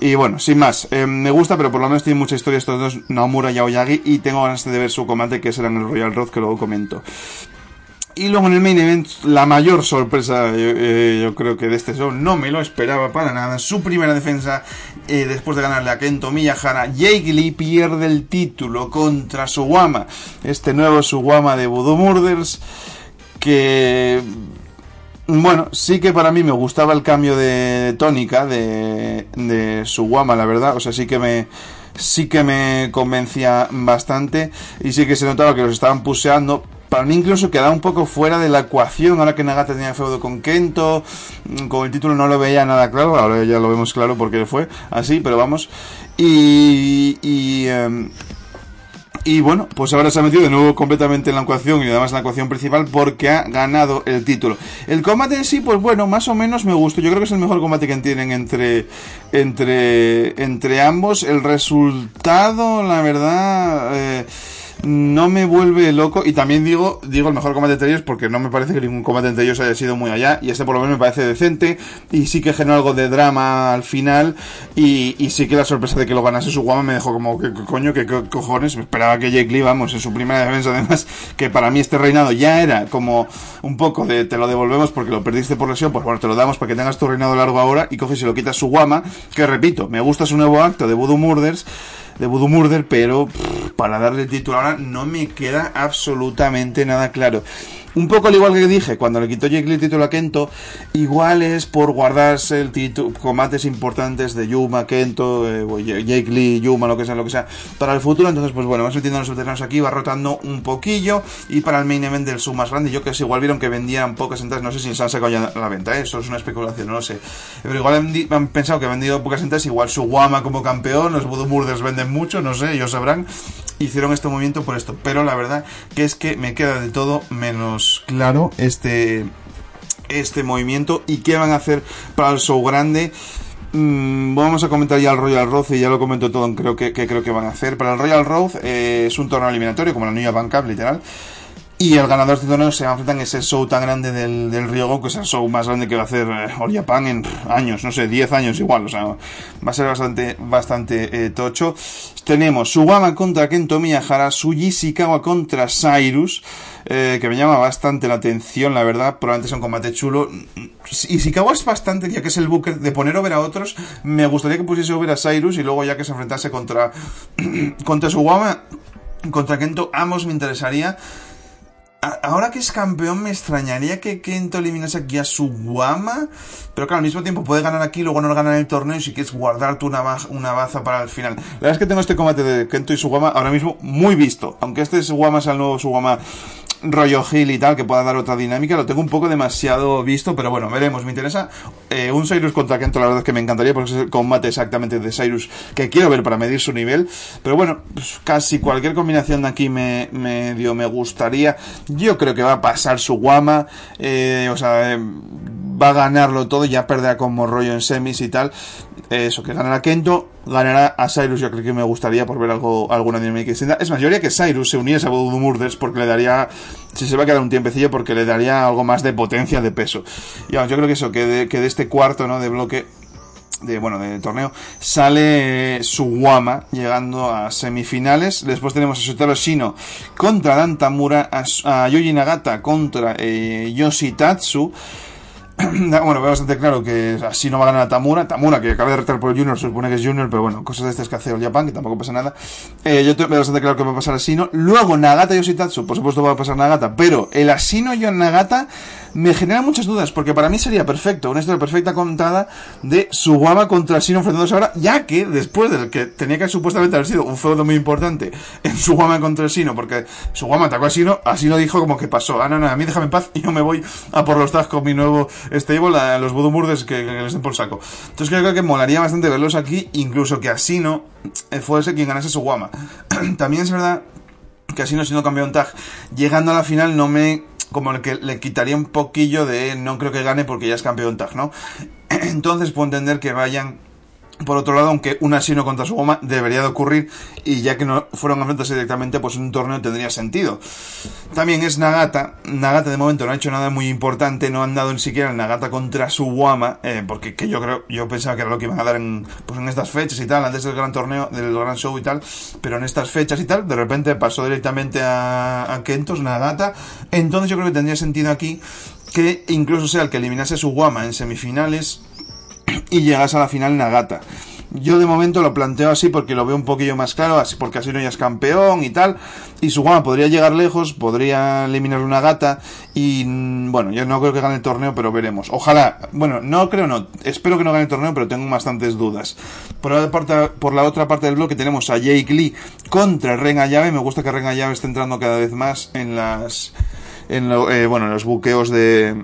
Y bueno, sin más, eh, me gusta, pero por lo menos tiene mucha historia estos dos, Naomura y Aoyagi, y tengo ganas de ver su combate, que será en el Royal Road, que luego comento. Y luego en el main event, la mayor sorpresa, yo, eh, creo que de este show, no me lo esperaba para nada. Su primera defensa, eh, después de ganarle a Kento Miyahara, Jake Lee pierde el título contra Suwama. Este nuevo Suwama de Voodoo Murders, que bueno, sí que para mí me gustaba el cambio de tónica de, de su guama, la verdad. O sea, sí que me sí que me convencía bastante y sí que se notaba que los estaban puseando. Para mí incluso quedaba un poco fuera de la ecuación, ahora que Nagata tenía feudo con Kento, con el título no lo veía nada claro, ahora ya lo vemos claro porque fue así, pero vamos. Y, y em, y bueno, pues ahora se ha metido de nuevo completamente en la ecuación y además en la ecuación principal porque ha ganado el título. El combate en sí, pues bueno, más o menos me gustó. Yo creo que es el mejor combate que tienen entre, entre, entre ambos. El resultado, la verdad, eh, no me vuelve loco. Y también digo, digo el mejor combate entre ellos porque no me parece que ningún combate entre ellos haya sido muy allá. Y este por lo menos me parece decente. Y sí que generó algo de drama al final. Y, y sí que la sorpresa de que lo ganase su guama me dejó como, que coño, que cojones? Esperaba que Jake Lee, vamos, en su primera defensa además, que para mí este reinado ya era como un poco de te lo devolvemos porque lo perdiste por lesión. Pues bueno, te lo damos para que tengas tu reinado largo ahora. Y coges y lo quitas su guama. Que repito, me gusta su nuevo acto de Voodoo Murders de Voodoo Murder, pero para darle el título ahora no me queda absolutamente nada claro. Un poco al igual que dije, cuando le quitó Jake Lee el título a Kento, igual es por guardarse el título, combates importantes de Yuma, Kento, eh, Jake Lee, Yuma, lo que sea, lo que sea, para el futuro. Entonces, pues bueno, vamos metiendo los veteranos aquí, va rotando un poquillo. Y para el main event del sub más grande, yo que sé, igual vieron que vendían pocas entradas, no sé si se han sacado ya la venta, ¿eh? eso es una especulación, no lo sé. Pero igual han, pensado que han vendido pocas entradas, igual su Guama como campeón, los Voodoo Murders venden mucho, no sé, ellos sabrán. Hicieron este movimiento por esto, pero la verdad que es que me queda de todo menos claro este, este movimiento y qué van a hacer para el show grande. Mm, vamos a comentar ya el Royal Road y ya lo comento todo, creo que, creo que van a hacer. Para el Royal Road eh, es un torneo eliminatorio, como la New Bank Cup, literal. Y el ganador de este torneo se va a enfrentar en ese show tan grande del, del que es el show más grande que va a hacer eh, Japan en años, no sé, 10 años igual, o sea, va a ser bastante, bastante eh, tocho. Tenemos Suwama contra Kento Miyahara, Suji Shikawa contra Cyrus, eh, que me llama bastante la atención, la verdad, probablemente es un combate chulo. Y Shikawa es bastante, ya que es el booker de poner over a otros, me gustaría que pusiese over a Cyrus y luego ya que se enfrentase contra, contra Suwama, contra Kento, ambos me interesaría ahora que es campeón me extrañaría que Kento eliminase aquí a su Guama, pero claro, al mismo tiempo puede ganar aquí, luego no ganar el torneo y si quieres guardarte una, una baza para el final. La verdad es que tengo este combate de Kento y su Guama ahora mismo muy visto, aunque este Guama sea el nuevo su Guama rollo Hill y tal, que pueda dar otra dinámica, lo tengo un poco demasiado visto, pero bueno, veremos, me interesa. Eh, un Cyrus contra Kento, la verdad es que me encantaría, porque es el combate exactamente de Cyrus que quiero ver para medir su nivel, pero bueno, pues casi cualquier combinación de aquí me, me, dio, me gustaría. Yo creo que va a pasar su guama, eh, o sea, eh, va a ganarlo todo, ya perderá como rollo en semis y tal. Eso, que ganará Kento, ganará a Cyrus, yo creo que me gustaría por ver algo, alguna dinámica distinta. Es más, yo haría que Cyrus se uniese a Voodoo Murders porque le daría, si se va a quedar un tiempecillo, porque le daría algo más de potencia, de peso. Y yo creo que eso, que de, que de este cuarto, ¿no? De bloque, de bueno de torneo sale Suwama llegando a semifinales después tenemos a Sotaro Shino contra Dantamura a, a Yoji Nagata contra eh, Yoshitatsu bueno, veo bastante claro que así no va a ganar a Tamura. Tamura, que acaba de retar por el Junior, se supone que es Junior, pero bueno, cosas de estas que hace el Japan, que tampoco pasa nada. Eh, yo veo bastante claro que va a pasar Asino. Luego Nagata Yoshitatsu, por supuesto va a pasar Nagata, pero el Asino y el Nagata me genera muchas dudas, porque para mí sería perfecto, una historia perfecta contada de Suwama contra Sino enfrentándose ahora, ya que después del que tenía que supuestamente haber sido un feudo muy importante en Suwama contra Sino, porque Suwama atacó a Sino, así lo dijo como que pasó, ah, no, no, a mí déjame en paz y yo me voy a por los tags con mi nuevo stable, a los Voodoo que, les den por saco. Entonces creo que molaría bastante verlos aquí, incluso que a Sino fuese quien ganase Suwama. También es verdad que así no siendo campeón tag, llegando a la final no me como el que le quitaría un poquillo de no creo que gane porque ya es campeón tag, ¿no? Entonces puedo entender que vayan por otro lado, aunque un asino contra su goma debería de ocurrir y ya que no fueron a enfrentarse directamente, pues un torneo tendría sentido. También es Nagata. Nagata de momento no ha hecho nada muy importante, no han dado ni siquiera el Nagata contra su Wama, eh, porque que yo creo, yo pensaba que era lo que iban a dar en, pues en estas fechas y tal, antes del gran torneo, del gran show y tal, pero en estas fechas y tal, de repente pasó directamente a, Kentos, Nagata. Entonces yo creo que tendría sentido aquí que incluso sea el que eliminase su Wama en semifinales y llegas a la final Nagata. Yo de momento lo planteo así porque lo veo un poquillo más claro, así porque así no ya es campeón y tal. Y Sugama podría llegar lejos, podría eliminar una gata. Y mm, bueno, yo no creo que gane el torneo, pero veremos. Ojalá, bueno, no creo, no. Espero que no gane el torneo, pero tengo bastantes dudas. Por la, otra parte del bloque tenemos a Jake Lee contra Ren Ayave. Me gusta que Ren Ayave esté entrando cada vez más en las. En lo, eh, bueno, en los buqueos de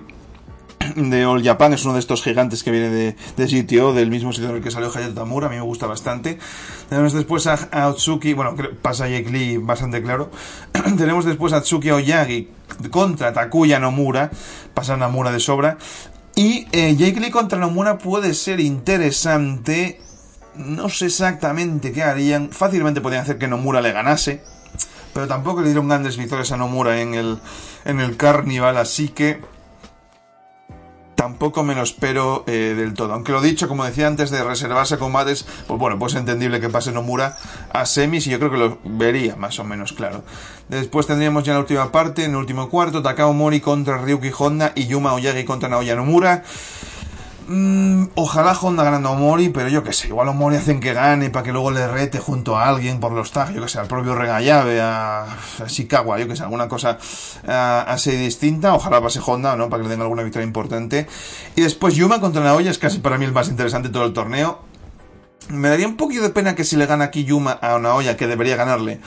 de All Japan, es uno de estos gigantes que viene de, de GTO, del mismo sitio en el que salió Hayato Tamura, a mí me gusta bastante. Tenemos después a, a Otsuki, bueno, pasa Jake Lee bastante claro. Tenemos después a Tsuki Oyagi contra Takuya Nomura, pasa Nomura de sobra. Y eh, Jake Lee contra Nomura puede ser interesante. No sé exactamente qué harían. Fácilmente podrían hacer que Nomura le ganase. Pero tampoco le dieron grandes victorias a Nomura en el, en el Carnival, así que tampoco me lo espero eh, del todo. Aunque lo dicho, como decía antes, de reservarse combates, pues bueno, pues es entendible que pase Nomura a semis y yo creo que lo vería más o menos claro. Después tendríamos ya la última parte, en el último cuarto, Takao Mori contra Ryuki Honda y Yuma Oyagi contra Naoya Nomura. Mm, ojalá Honda ganando a Mori, pero yo que sé, igual a Mori hacen que gane para que luego le rete junto a alguien por los tags, yo que sé, al propio Regallave, a, a Chicago, yo que sé, alguna cosa así distinta. Ojalá pase Honda, ¿no? Para que le den alguna victoria importante. Y después Yuma contra Naoya es casi para mí el más interesante de todo el torneo. Me daría un poquito de pena que si le gana aquí Yuma a Naoya, que debería ganarle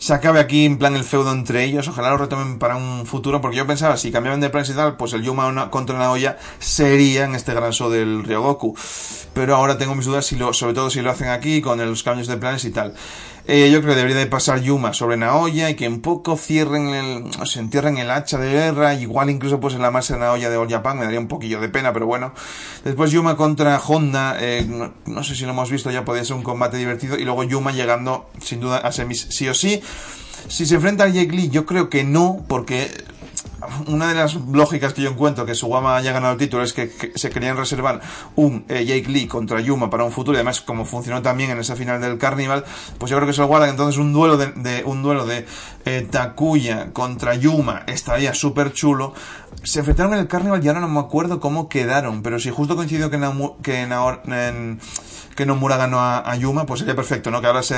se acabe aquí en plan el feudo entre ellos. Ojalá lo retomen para un futuro, porque yo pensaba, si cambiaban de planes y tal, pues el Yuma contra Naoya sería en este gran show del Ryogoku. Pero ahora tengo mis dudas, si lo, sobre todo si lo hacen aquí, con los cambios de planes y tal. Eh, yo creo que debería de pasar Yuma sobre Naoya y que un poco cierren el, o se entierren el hacha de guerra, igual incluso pues en la masa de Naoya de All Japan, me daría un poquillo de pena, pero bueno. Después Yuma contra Honda, eh, no, no, sé si lo hemos visto, ya podría ser un combate divertido, y luego Yuma llegando sin duda a semis sí o sí. Si se enfrenta a Jake Lee, yo creo que no, porque una de las lógicas que yo encuentro que Suwama haya ganado el título es que, se querían reservar un eh, Jake Lee contra Yuma para un futuro y además como funcionó también en esa final del Carnival pues yo creo que se lo guardan entonces un duelo de, de un duelo de eh, Takuya contra Yuma estaría súper chulo. Se enfrentaron en el Carnival y ahora no me acuerdo cómo quedaron pero si justo coincidió que, Namu, que en, en que Nomura ganó a, a, Yuma, pues sería perfecto, ¿no? Que ahora se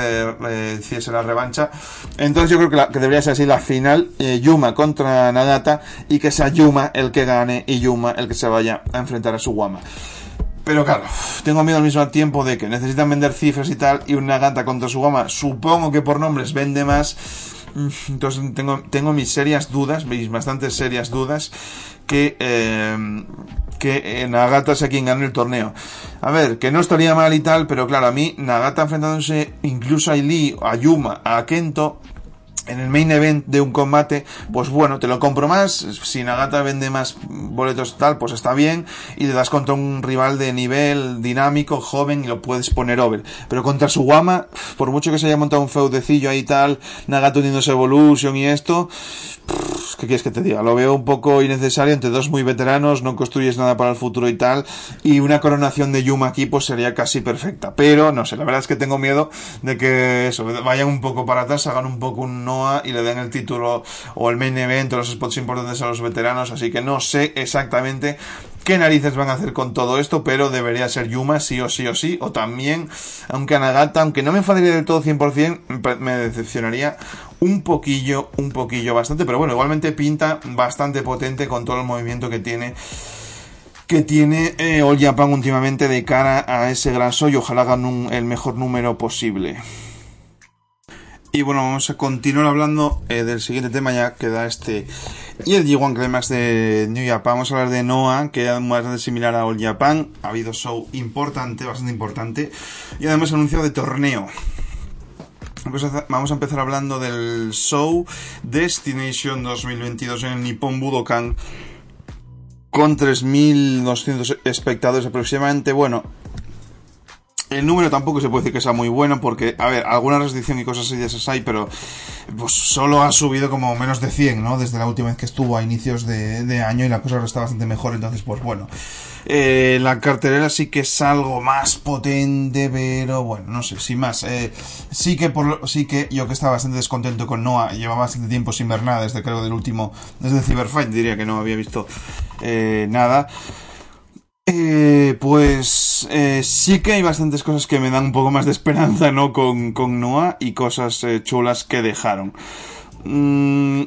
eh, hiciese la revancha. Entonces yo creo que, debería ser así la final, eh, Yuma contra Nagata, y que sea Yuma el que gane y Yuma el que se vaya a enfrentar a su Wama. Pero claro, tengo miedo al mismo tiempo de que necesitan vender cifras y tal, y un Nagata contra su Wama, supongo que por nombres vende más. Entonces tengo, tengo mis serias dudas, mis bastantes serias dudas, que, eh, que Nagata sea quien gane el torneo. A ver, que no estaría mal y tal, pero claro, a mí Nagata enfrentándose incluso a Lee, a Yuma, a Kento, en el main event de un combate, pues bueno, te lo compro más. Si Nagata vende más boletos tal, pues está bien. Y te das contra un rival de nivel dinámico, joven, y lo puedes poner over. Pero contra su Guama, por mucho que se haya montado un feudecillo ahí tal, Nagata uniéndose Evolution y esto, ¿qué quieres que te diga? Lo veo un poco innecesario entre dos muy veteranos, no construyes nada para el futuro y tal. Y una coronación de Yuma aquí, pues sería casi perfecta. Pero, no sé, la verdad es que tengo miedo de que eso, vayan un poco para atrás, hagan un poco un Y le den el título o el main event o los spots importantes a los veteranos, así que no sé exactamente qué narices van a hacer con todo esto, pero debería ser Yuma sí o sí o sí, o también, aunque Anagata, aunque no me enfadaría del todo 100%, me decepcionaría un poquillo, un poquillo bastante, pero bueno, igualmente pinta bastante potente con todo el movimiento que tiene que tiene eh, All Japan últimamente de cara a ese gran y ojalá hagan el mejor número posible. Y bueno, vamos a continuar hablando eh, del siguiente tema, ya queda este y el G1 Climax de New Japan. Vamos a hablar de Noah, que es bastante similar a All Japan. Ha habido show importante, bastante importante. Y además anuncio de torneo. Vamos a empezar hablando del show Destination 2022 en el Nippon Budokan con 3.200 espectadores aproximadamente. Bueno, el número tampoco se puede decir que sea muy bueno porque, a ver, alguna restricción y cosas así de esas hay, pero pues solo ha subido como menos de 100, ¿no? Desde la última vez que estuvo a inicios de, año y la cosa está bastante mejor, entonces pues bueno. Eh, la cartelera sí que es algo más potente, pero bueno, no sé, sin más. Eh, sí que por sí que yo que estaba bastante descontento con Noah, llevaba bastante tiempo sin ver nada desde creo del último, desde Cyberfight diría que no había visto eh, nada. Eh, pues eh, sí que hay bastantes cosas que me dan un poco más de esperanza, ¿no? Con, con Noah y cosas eh, chulas que dejaron. Mm,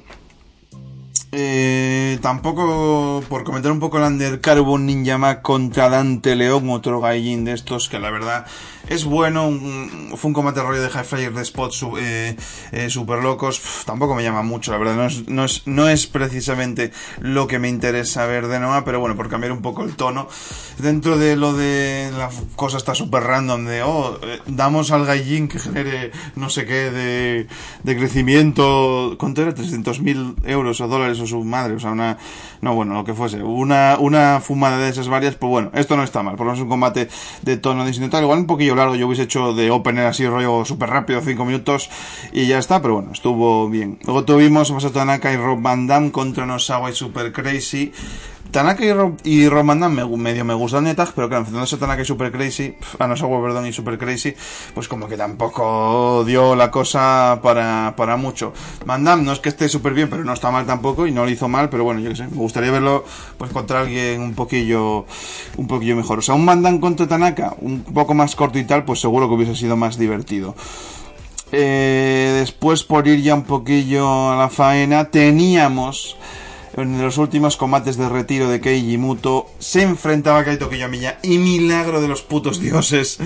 eh, tampoco, por comentar un poco el Undercarbon Ninja contra Dante León, otro gallín de estos que la verdad es bueno. fue un combate rollo de High Flyer de spots eh, eh, super locos. tampoco me llama mucho, la verdad. No es, no, es, no es precisamente lo que me interesa ver de Noah, pero bueno, por cambiar un poco el tono. Dentro de lo de la cosa está super random de, oh, damos al gallín que genere no sé qué de, de crecimiento. ¿Cuánto era? 300.000 euros o dólares o su madre, o sea, una, no, bueno, lo que fuese, una, una fumada de esas varias, pues bueno, esto no está mal, por lo menos un combate de tono distinto, igual un poquillo largo, yo hubiese hecho de opener así rollo súper rápido, 5 minutos y ya está, pero bueno, estuvo bien. Luego tuvimos a Tanaka y Rob Van Damme contra Nosawa y Super Crazy, Tanaka y, Rob, y me, medio me gustan de pero claro, enfrentándose a Tanaka y Super Crazy, a no Sawa, perdón, y Super Crazy, pues como que tampoco dio la cosa para, para mucho. Mandam no es que esté súper bien, pero no está mal tampoco, y no lo hizo mal, pero bueno, yo qué sé, me gustaría verlo pues contra alguien un poquillo, un poquillo mejor. O sea, un Mandam contra Tanaka, un poco más corto y tal, pues seguro que hubiese sido más divertido. Eh, después, por ir ya un poquillo a la faena, teníamos en los últimos combates de retiro de Keiji Muto se enfrentaba a Kaito Kiyomiya y milagro de los putos dioses.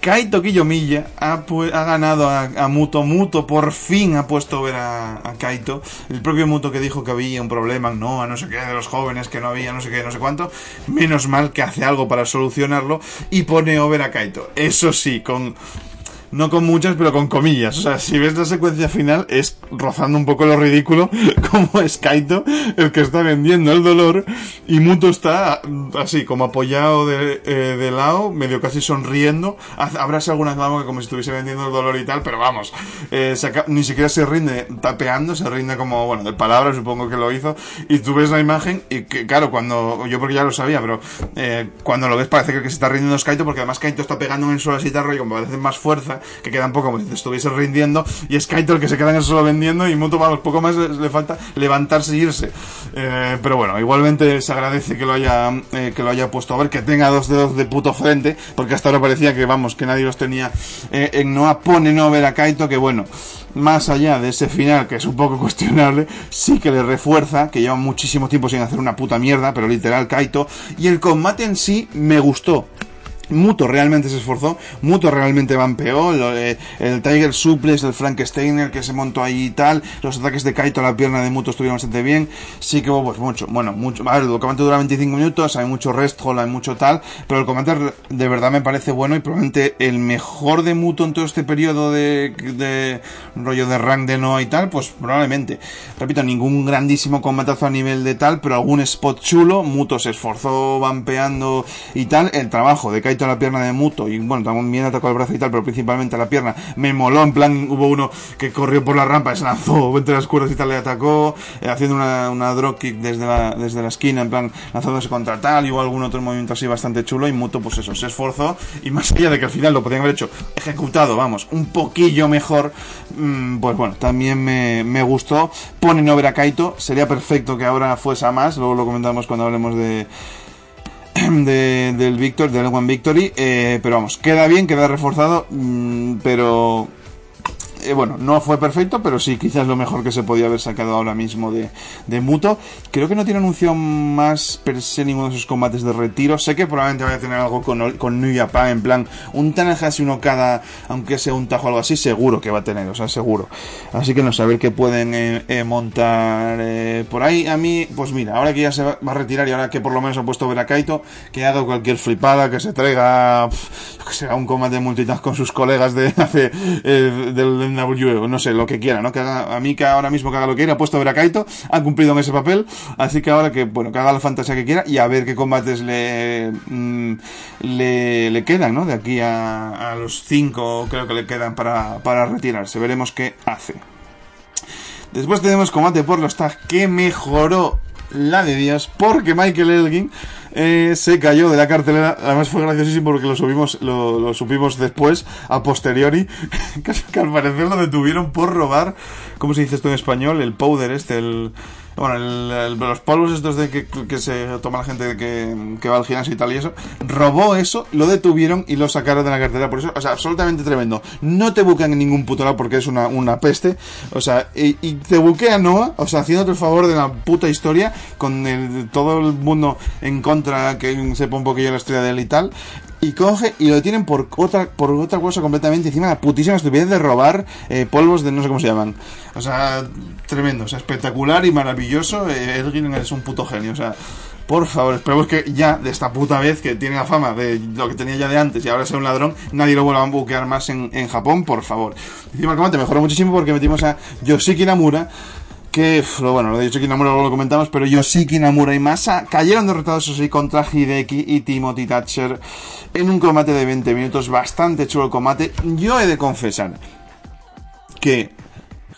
Kaito Kiyomiya ha, ganado a, Muto. Muto por fin ha puesto ver a, a, Kaito. El propio Muto que dijo que había un problema, no, a no sé qué, de los jóvenes, que no había no sé qué, no sé cuánto. Menos mal que hace algo para solucionarlo y pone over a Kaito. Eso sí, con no con muchas, pero con comillas. O sea, si ves la secuencia final, es rozando un poco lo ridículo, como es Kaito el que está vendiendo el dolor, y Muto está así, como apoyado de, eh, de lado, medio casi sonriendo. Habrás alguna que como si estuviese vendiendo el dolor y tal, pero vamos, eh, ni siquiera se rinde tapeando, se rinde como, bueno, de palabras, supongo que lo hizo, y tú ves la imagen, y que, claro, cuando, yo porque ya lo sabía, pero eh, cuando lo ves parece que que se está rindiendo es Kaito, porque además Kaito está pegando en así y como parece más fuerza, que queda un poco como si estuviese rindiendo, y es Kaito el que se queda en el suelo vendiendo, y Muto, los poco más le, falta levantarse e irse. Eh, pero bueno, igualmente se agradece que lo haya, eh, que lo haya puesto a ver, que tenga dos dedos de puto frente, porque hasta ahora parecía que, vamos, que nadie los tenía eh, en Noah, pone no ver a Kaito, que bueno, más allá de ese final, que es un poco cuestionable, sí que le refuerza, que lleva muchísimo tiempo sin hacer una puta mierda, pero literal Kaito, y el combate en sí me gustó. Muto realmente se esforzó, Muto realmente vampeó, eh, el Tiger Suplex, el Frankensteiner que se montó ahí y tal, los ataques de Kaito a la pierna de Muto estuvieron bastante bien, sí que hubo pues mucho, bueno, mucho, a ver, el combate dura 25 minutos, hay mucho rest hold, hay mucho tal, pero el combate de verdad me parece bueno y probablemente el mejor de Muto en todo este periodo de, de rollo de rank de no y tal, pues probablemente, repito, ningún grandísimo combatazo a nivel de tal, pero algún spot chulo, Muto se esforzó vampeando y tal, el trabajo de Kaito la pierna de Muto, y bueno, también atacó el brazo y tal, pero principalmente la pierna, me moló, en plan, hubo uno que corrió por la rampa, se lanzó entre las cuerdas y tal, le atacó, eh, haciendo una, una drop kick desde la, desde la esquina, en plan, lanzándose contra tal, y hubo algún otro movimiento así bastante chulo, y Muto, pues eso, se esforzó, y más allá de que al final lo podían haber hecho ejecutado, vamos, un poquillo mejor, mm, pues bueno, también me, me gustó, ponen over a Kaito, sería perfecto que ahora fuese a más, luego lo comentamos cuando hablemos de de, del Victor, del One Victory, eh, pero vamos, queda bien, queda reforzado, mm, pero eh, bueno, no fue perfecto, pero sí, quizás lo mejor que se podía haber sacado ahora mismo de, de Muto. Creo que no tiene anuncio más per ninguno de esos combates de retiro. Sé que probablemente vaya a tener algo con, con New Japan, en plan, un Tanahashi uno cada, aunque sea un tajo o algo así, seguro que va a tener, o sea, seguro. Así que no saber qué pueden eh, eh, montar por ahí. A mí, pues mira, ahora que ya se va, a retirar y ahora que por lo menos ha puesto Verakaito, que haga cualquier flipada, que se traiga, que sea un combate multitask con sus colegas de hace, del No sé, lo que quiera, ¿no? Que a mí que ahora mismo que haga lo que quiera, ha puesto a ver a Kaito, ha cumplido en ese papel, así que ahora que, bueno, que haga la fantasía que quiera y a ver qué combates le, mm, le, le, quedan, ¿no? De aquí a, los cinco creo que le quedan para, para retirarse, veremos qué hace. Después tenemos combate por los tags que mejoró la de Dios porque Michael Elgin eh, se cayó de la cartelera. Además fue graciosísimo porque lo subimos, lo, lo supimos después, a posteriori, que, al parecer lo detuvieron por robar, ¿cómo se dice esto en español? El powder este, el bueno, el, los polvos estos de que, se toma la gente que, que, va al gimnasio y tal y eso, robó eso, lo detuvieron y lo sacaron de la cartera. Por eso, o sea, absolutamente tremendo. No te buquean en ningún puto lado porque es una, una peste. O sea, y, te buquea Noah, o sea, haciéndote el favor de la puta historia, con el, todo el mundo en contra, que sepa un poquillo la historia de él y tal y coge y lo tienen por otra por otra cosa completamente encima la putísima estupidez de robar eh, polvos de no sé cómo se llaman o sea tremendo o sea espectacular y maravilloso eh, Elgin es un puto genio o sea por favor, esperemos que ya de esta puta vez que tiene la fama de lo que tenía ya de antes y ahora sea un ladrón, nadie lo vuelva a buquear más en, en Japón, por favor. Encima el combate mejoró muchísimo porque metimos a Yoshiki Namura, que, bueno, lo de Yoshiki Namura lo comentamos, pero Yoshiki Namura y Masa cayeron derrotados así contra Hideki y Timothy Thatcher en un combate de 20 minutos, bastante chulo el combate. Yo he de confesar que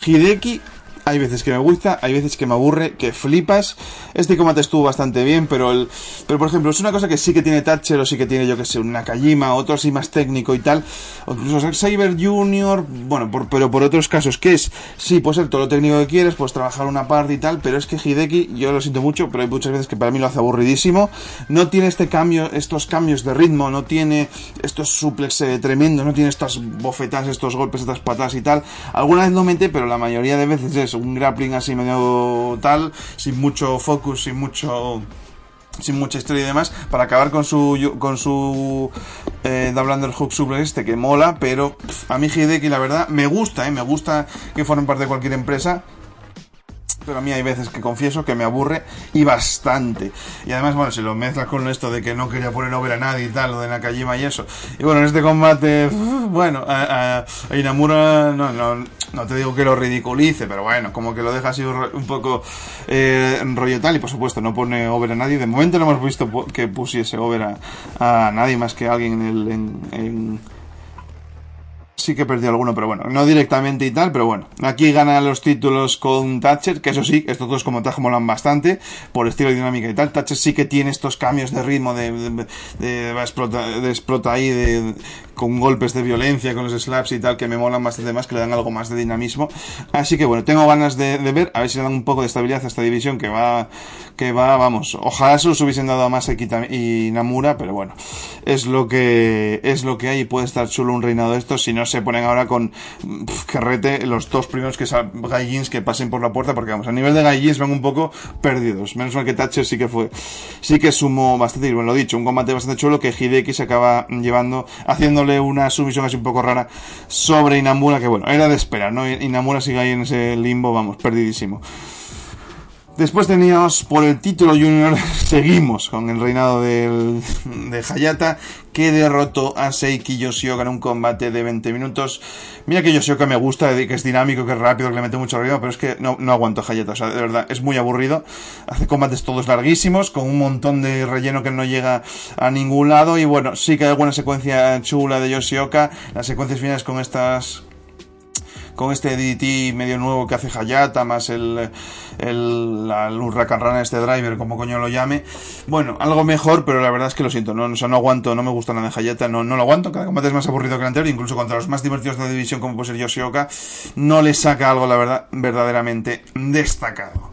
Hideki hay veces que me gusta, hay veces que me aburre, que flipas. Este combate estuvo bastante bien, pero el, pero por ejemplo, es una cosa que sí que tiene Thatcher o sí que tiene, yo que sé, un Nakajima, otro así más técnico y tal. O incluso Saber Junior, bueno, pero por otros casos, que es, sí, puede ser todo lo técnico que quieres, pues trabajar una parte y tal, pero es que Hideki, yo lo siento mucho, pero hay muchas veces que para mí lo hace aburridísimo. No tiene este cambio, estos cambios de ritmo, no tiene estos suplex eh, tremendos, no tiene estas bofetas, estos golpes, estas patas y tal. Alguna vez no mete, pero la mayoría de veces es un grappling así medio tal, sin mucho sin mucho sin mucha historia y demás, para acabar con su con su eh, Double Underhook Super este que mola, pero a mí Hideki la verdad me gusta, eh, me gusta que formen parte de cualquier empresa, pero a mí hay veces que confieso que me aburre y bastante. Y además, bueno, si lo mezclas con esto de que no quería poner over a nadie y tal, lo de Nakajima y eso. Y bueno, en este combate, bueno, a, a Inamura no, no, no te digo que lo ridiculice, pero bueno, como que lo deja así un poco eh, rollo tal y por supuesto no pone over a nadie. De momento no hemos visto que pusiese over a, nadie más que alguien en el... En, en sí que he perdido alguno, pero bueno, no directamente y tal, pero bueno. Aquí gana los títulos con Thatcher, que eso sí, estos dos como Taj molan bastante, por estilo y dinámica y tal. Thatcher sí que tiene estos cambios de ritmo, de, de, de, de, explota, explota ahí, de, con golpes de violencia, con los slaps y tal, que me molan bastante más, que le dan algo más de dinamismo. Así que bueno, tengo ganas de, ver, a ver si le dan un poco de estabilidad a esta división que va, que va, vamos, ojalá se los hubiesen dado a Masaki y Namura, pero bueno, es lo que, es lo que hay y puede estar chulo un reinado de estos si no se ponen ahora con que rete los dos primeros que Gaijins que pasen por la puerta, porque vamos, a nivel de Gaijins van un poco perdidos, menos mal que Thatcher sí que fue, sí que sumó bastante, y bueno, lo dicho, un combate bastante chulo que Hideki se acaba llevando, haciendo una sumisión así un poco rara sobre Inamura, que bueno, era de esperar, ¿no? Inamura sigue ahí en ese limbo, vamos, perdidísimo. Después teníamos por el título junior, seguimos con el reinado del, de Hayata, que derrotó a Seiki Yoshioka en un combate de 20 minutos. Mira que Yoshioka me gusta, que es dinámico, que es rápido, que le mete mucho ritmo, pero es que no, no aguanto Hayata, o sea, de verdad, es muy aburrido. Hace combates todos larguísimos, con un montón de relleno que no llega a ningún lado, y bueno, sí que hay alguna secuencia chula de Yoshioka, las secuencias finales con estas con este DDT medio nuevo que hace Hayata, más el, el, la, el Hurricane este driver, como coño lo llame. Bueno, algo mejor, pero la verdad es que lo siento, no, o no aguanto, no me gusta nada de Hayata, no, no lo aguanto, cada combate es más aburrido que el anterior, incluso contra los más divertidos de la división como puede ser Yoshioka, no le saca algo, la verdad, verdaderamente destacado.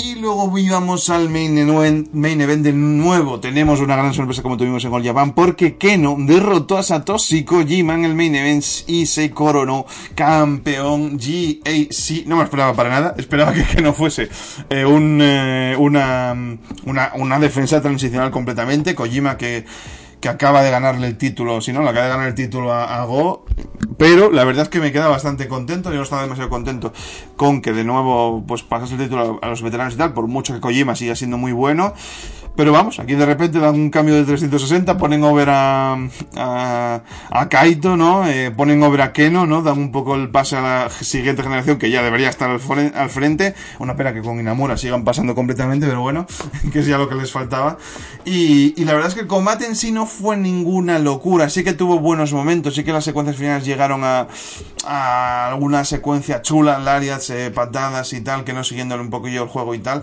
Y luego íbamos al main event, main event de nuevo. Tenemos una gran sorpresa como tuvimos en All Japan porque Keno derrotó a Satoshi Kojima en el main event y se coronó campeón GAC. No me esperaba para nada, esperaba que Keno fuese eh, un, eh, una, una, una defensa transicional completamente. Kojima que que acaba de ganarle el título, si no, le acaba de ganar el título a, Go, pero la verdad es que me queda bastante contento, yo no estaba demasiado contento con que de nuevo pues pasase el título a, a los veteranos y tal, por mucho que Kojima siga siendo muy bueno, pero vamos, aquí de repente dan un cambio de 360, ponen over a, a, a Kaito, ¿no? Eh, ponen over a Keno, ¿no? Dan un poco el pase a la siguiente generación que ya debería estar al, frente. Una pena que con Inamura sigan pasando completamente, pero bueno, que es ya lo que les faltaba. Y, y la verdad es que el combate en sí no fue ninguna locura. Sí que tuvo buenos momentos, sí que las secuencias finales llegaron a, a alguna secuencia chula, lariats, eh, patadas y tal, que no siguiéndole un poquillo el juego y tal.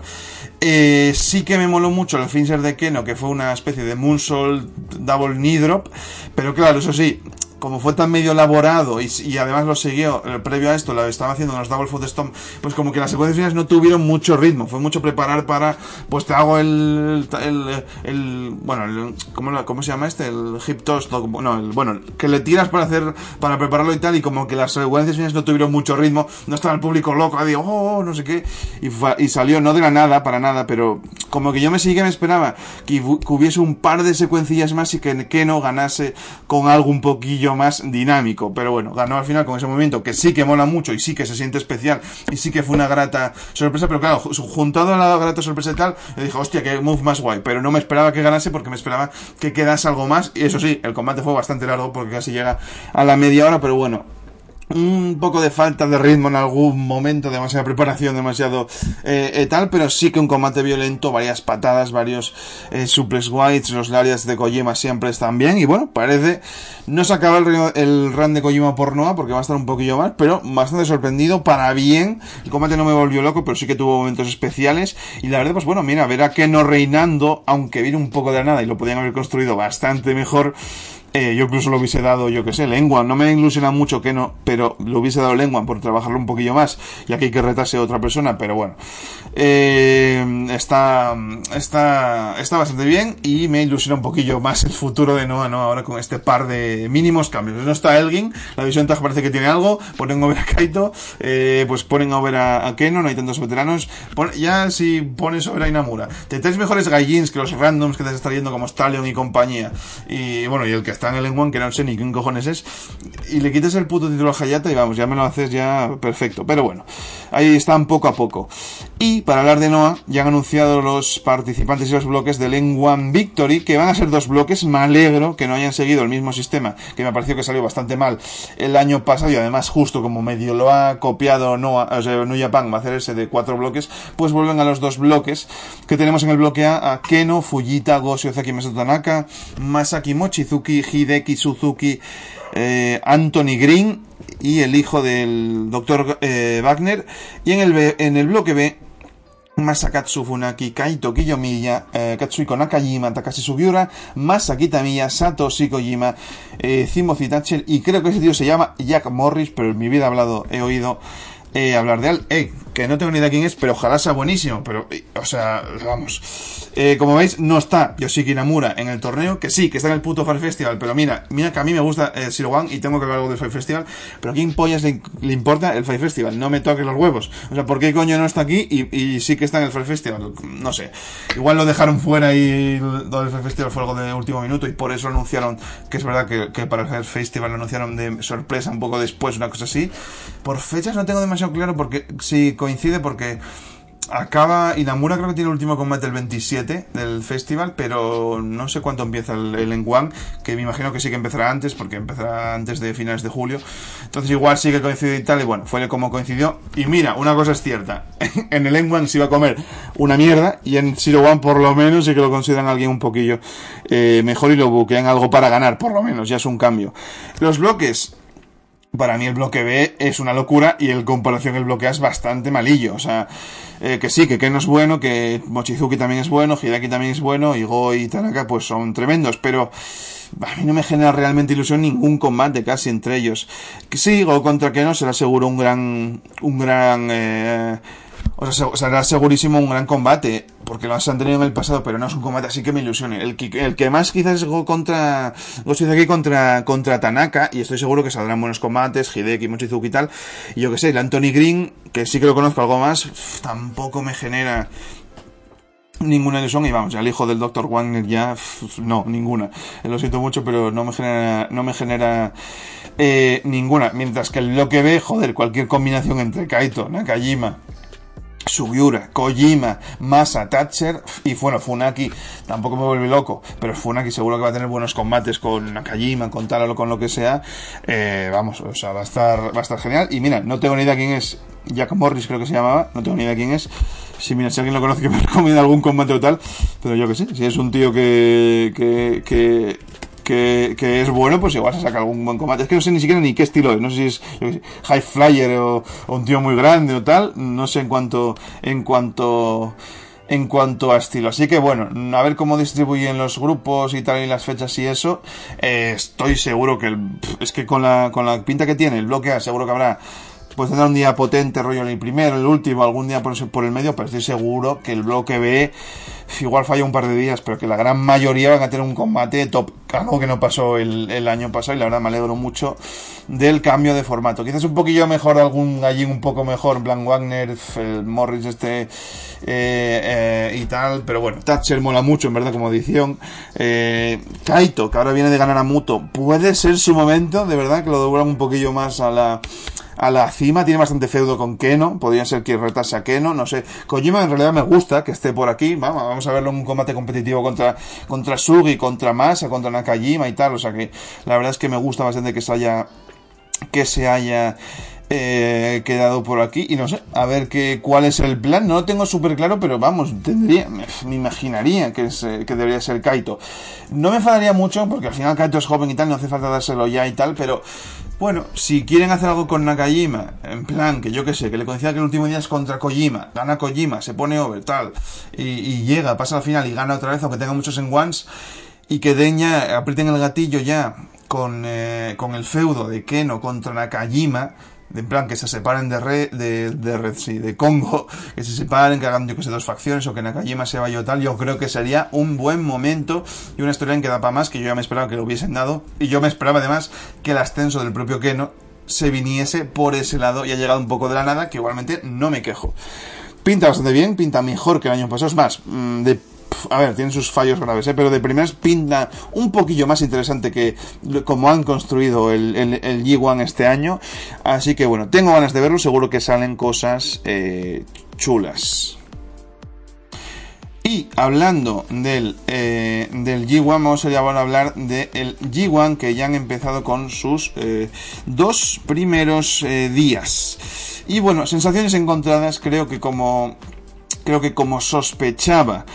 Eh, sí que me moló mucho el finisher de Keno, que fue una especie de Moonsault Double Knee Drop, pero claro, eso sí, como fue tan medio elaborado y, además lo siguió eh, previo a esto, lo estaba haciendo en los Double Foot Stomp, pues como que las secuencias finales no tuvieron mucho ritmo, fue mucho preparar para, pues te hago el, el, el bueno, el, ¿cómo, ¿cómo, se llama este? El hip no, el, bueno, que le tiras para hacer, para prepararlo y tal, y como que las secuencias finales no tuvieron mucho ritmo, no estaba el público loco, digo, oh, no sé qué, y, salió, no de la nada, para nada, pero como que yo me sigue me esperaba que, que hubiese un par de secuencillas más y que, que no ganase con algo un poquillo más dinámico, pero bueno, ganó al final con ese movimiento que sí que mola mucho y sí que se siente especial y sí que fue una grata sorpresa, pero claro, juntado a la grata sorpresa y tal, yo dije, hostia, que move más guay, pero no me esperaba que ganase porque me esperaba que quedase algo más. Y eso sí, el combate fue bastante largo porque casi llega a la media hora, pero bueno, un poco de falta de ritmo en algún momento, demasiada preparación, demasiado eh, eh, tal, pero sí que un combate violento, varias patadas, varios eh, suplex whites, los larias de Kojima siempre están bien, y bueno, parece, no se acaba el, el run de Kojima por Noah, porque va a estar un poquillo más, pero bastante sorprendido, para bien, el combate no me volvió loco, pero sí que tuvo momentos especiales, y la verdad, pues bueno, mira, ver a Keno reinando, aunque viene un poco de nada, y lo podían haber construido bastante mejor, eh, yo incluso lo hubiese dado, yo que sé, lengua. No me ilusiona mucho que no, pero lo hubiese dado lengua por trabajarlo un poquillo más, ya que hay que retarse a otra persona, pero bueno. Eh, está, está, está bastante bien y me ilusiona un poquillo más el futuro de Noah, ¿no? Ahora con este par de mínimos cambios. No está Elgin, la visión Taj parece que tiene algo, ponen over a Kaito, eh, pues ponen over a, a, Keno, no hay tantos veteranos. Pon, ya si pones over a Inamura, te traes mejores gallins que los randoms que te estás trayendo como Stallion y compañía. Y bueno, y el que está en el que no sé ni qué cojones es, y le quites el puto título a Hayata y vamos, ya me lo haces ya perfecto. Pero bueno, ahí están poco a poco. Y para hablar de Noah, ya han anunciado los participantes y los bloques del N1 Victory, que van a ser dos bloques. Me alegro que no hayan seguido el mismo sistema, que me pareció que salió bastante mal el año pasado y además justo como medio lo ha copiado Noah, o sea, New Japan va a hacer ese de cuatro bloques, pues vuelven a los dos bloques que tenemos en el bloque A a Keno, Fujita, Goshi, Ozaki, Masaki Mochizuki, Hideki Suzuki, eh, Anthony Green y el hijo del doctor eh, Wagner. Y en el, B, en el bloque B, Masakatsu Funaki, Kaito Kiyomiya, eh, Katsuhiko Nakajima, Takashi Sugiura, Masaki Tamiya, Satoshi Kojima, eh, Timothy Thatcher y creo que ese tío se llama Jack Morris, pero en mi vida hablado, he oído eh, hablar de él. Eh, que no tengo ni idea quién es, pero ojalá sea buenísimo. Pero, eh, o sea, vamos. Eh, como veis, no está Yoshiki Namura en el torneo, que sí, que está en el puto Fire Festival. Pero mira, mira que a mí me gusta eh, Zero One y tengo que hablar algo del Fire Festival. Pero a quién pollas le, importa el Fire Festival. No me toques los huevos. O sea, ¿por qué coño no está aquí y, y sí que está en el Fire Festival? No sé. Igual lo dejaron fuera y lo del Fire Festival fue algo de último minuto y por eso anunciaron, que es verdad que, que para el Fire Festival lo anunciaron de sorpresa un poco después, una cosa así. Por fechas no tengo demasiado claro porque si coincide porque acaba. Inamura creo que tiene el último combate el 27 del festival, pero no sé cuánto empieza el, el en One, que me imagino que sí que empezará antes, porque empezará antes de finales de julio. Entonces igual sí que coincidió y tal, y bueno, fue como coincidió. Y mira, una cosa es cierta, en el en One se iba a comer una mierda, y en Zero One por lo menos sí que lo consideran alguien un poquillo eh, mejor y lo buquean algo para ganar, por lo menos, ya es un cambio. Los bloques, para mí el bloque B es una locura y en comparación el bloque A es bastante malillo. O sea, eh, que sí, que Ken es bueno, que Mochizuki también es bueno, Hideki también es bueno, y Go y Tanaka pues son tremendos, pero a mí no me genera realmente ilusión ningún combate casi entre ellos. Que sí, Go contra Keno será seguro un gran, un gran, eh, o sea, será segurísimo un gran combate, porque lo han tenido en el pasado, pero no es un combate así que me ilusione. El que, el que más quizás es Go contra, Go contra, contra Tanaka, y estoy seguro que saldrán buenos combates, Hideki, Mochizuki y tal. Y yo que sé, el Anthony Green, que sí que lo conozco algo más, tampoco me genera ninguna ilusión y vamos, ya el hijo del Dr. Wagner ya no, ninguna. Eh, lo siento mucho, pero no me genera no me genera eh, ninguna, mientras que el que ve, joder, cualquier combinación entre Kaito, Nakajima, Sugiura, Kojima, Masa, Thatcher y bueno, Funaki tampoco me vuelve loco, pero Funaki seguro que va a tener buenos combates con Nakajima, con tal o con lo que sea. Eh, vamos, o sea, va a estar va a estar genial. Y mira, no tengo ni idea quién es Jack Morris, creo que se llamaba, no tengo ni idea quién es. Si mira, si alguien lo conoce que me recomienda algún combate o tal, pero yo que sé, si es un tío que, que, que que, es bueno, pues igual se saca algún buen combate. Es que no sé ni siquiera ni qué estilo es. No sé si es high flyer o, un tío muy grande o tal. No sé en cuanto, en cuanto, en cuanto a estilo. Así que bueno, a ver cómo distribuyen los grupos y tal y las fechas y eso. Eh, estoy seguro que es que con la, con la pinta que tiene el bloque A, seguro que habrá pues tendrá un día potente, rollo en el primero, el último, algún día por, por el medio, pero estoy seguro que el bloque B igual falla un par de días, pero que la gran mayoría van a tener un combate top, algo que no pasó el, año pasado y la verdad me alegro mucho del cambio de formato. Quizás un poquillo mejor, algún gallín un poco mejor, en plan Wagner, el Morris este eh, eh, y tal, pero bueno, Thatcher mola mucho en verdad como edición. Eh, Kaito, que ahora viene de ganar a Muto, puede ser su momento, de verdad, que lo doblan un poquillo más a la a la cima, tiene bastante feudo con Keno, podría ser que retase a Keno, no sé. Kojima en realidad me gusta que esté por aquí, vamos, vamos a verlo en un combate competitivo contra, contra Sugi, contra Masa, contra Nakajima y tal, o sea que la verdad es que me gusta bastante que se haya, que se haya, eh, quedado por aquí y no sé, a ver qué, cuál es el plan. No lo tengo súper claro, pero vamos, tendría, me, imaginaría que, es, eh, que debería ser Kaito. No me enfadaría mucho porque al final Kaito es joven y tal, no hace falta dárselo ya y tal, pero bueno, si quieren hacer algo con Nakajima, en plan, que yo que sé, que le coincida que el último día es contra Kojima, gana Kojima, se pone over, tal, y, llega, pasa al final y gana otra vez, aunque tenga muchos en ones, y que Deña aprieten el gatillo ya con, eh, con el feudo de Keno contra Nakajima, en plan que se separen de red, de, de red, sí, de Congo, que se separen, que hagan, yo que sé, dos facciones o que Nakajima se vaya o tal, yo creo que sería un buen momento y una historia en que da para más, que yo ya me esperaba que lo hubiesen dado, y yo me esperaba además que el ascenso del propio Keno se viniese por ese lado y ha llegado un poco de la nada, que igualmente no me quejo. Pinta bastante bien, pinta mejor que el año pasado, es más, mm, de a ver, tiene sus fallos graves, ¿eh? pero de primeras pinta un poquillo más interesante que como han construido el, el, el G1 este año. Así que bueno, tengo ganas de verlo, seguro que salen cosas eh, chulas. Y hablando del, eh, del G1, vamos a a hablar del G1 que ya han empezado con sus eh, dos primeros eh, días. Y bueno, sensaciones encontradas, creo que como creo que como sospechaba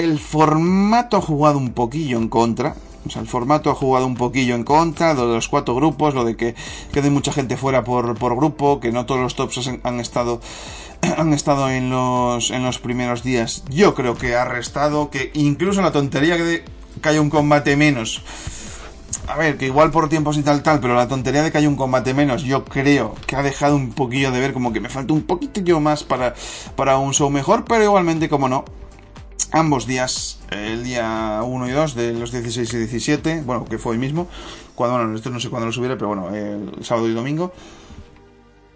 el formato ha jugado un poquillo en contra. O sea, el formato ha jugado un poquillo en contra, de los cuatro grupos, lo de que quede mucha gente fuera por, grupo, que no todos los tops han, estado han estado en los, en los primeros días. Yo creo que ha restado, que incluso la tontería de que haya un combate menos. A ver, que igual por tiempos y tal, tal, pero la tontería de que haya un combate menos, yo creo que ha dejado un poquillo de ver como que me falta un poquito más para, para un show mejor, pero igualmente, como no, ambos días, el día 1 y 2 de los 16 y 17, bueno, que fue hoy mismo, cuando, bueno, esto no sé cuándo lo subiera, pero bueno, el sábado y domingo,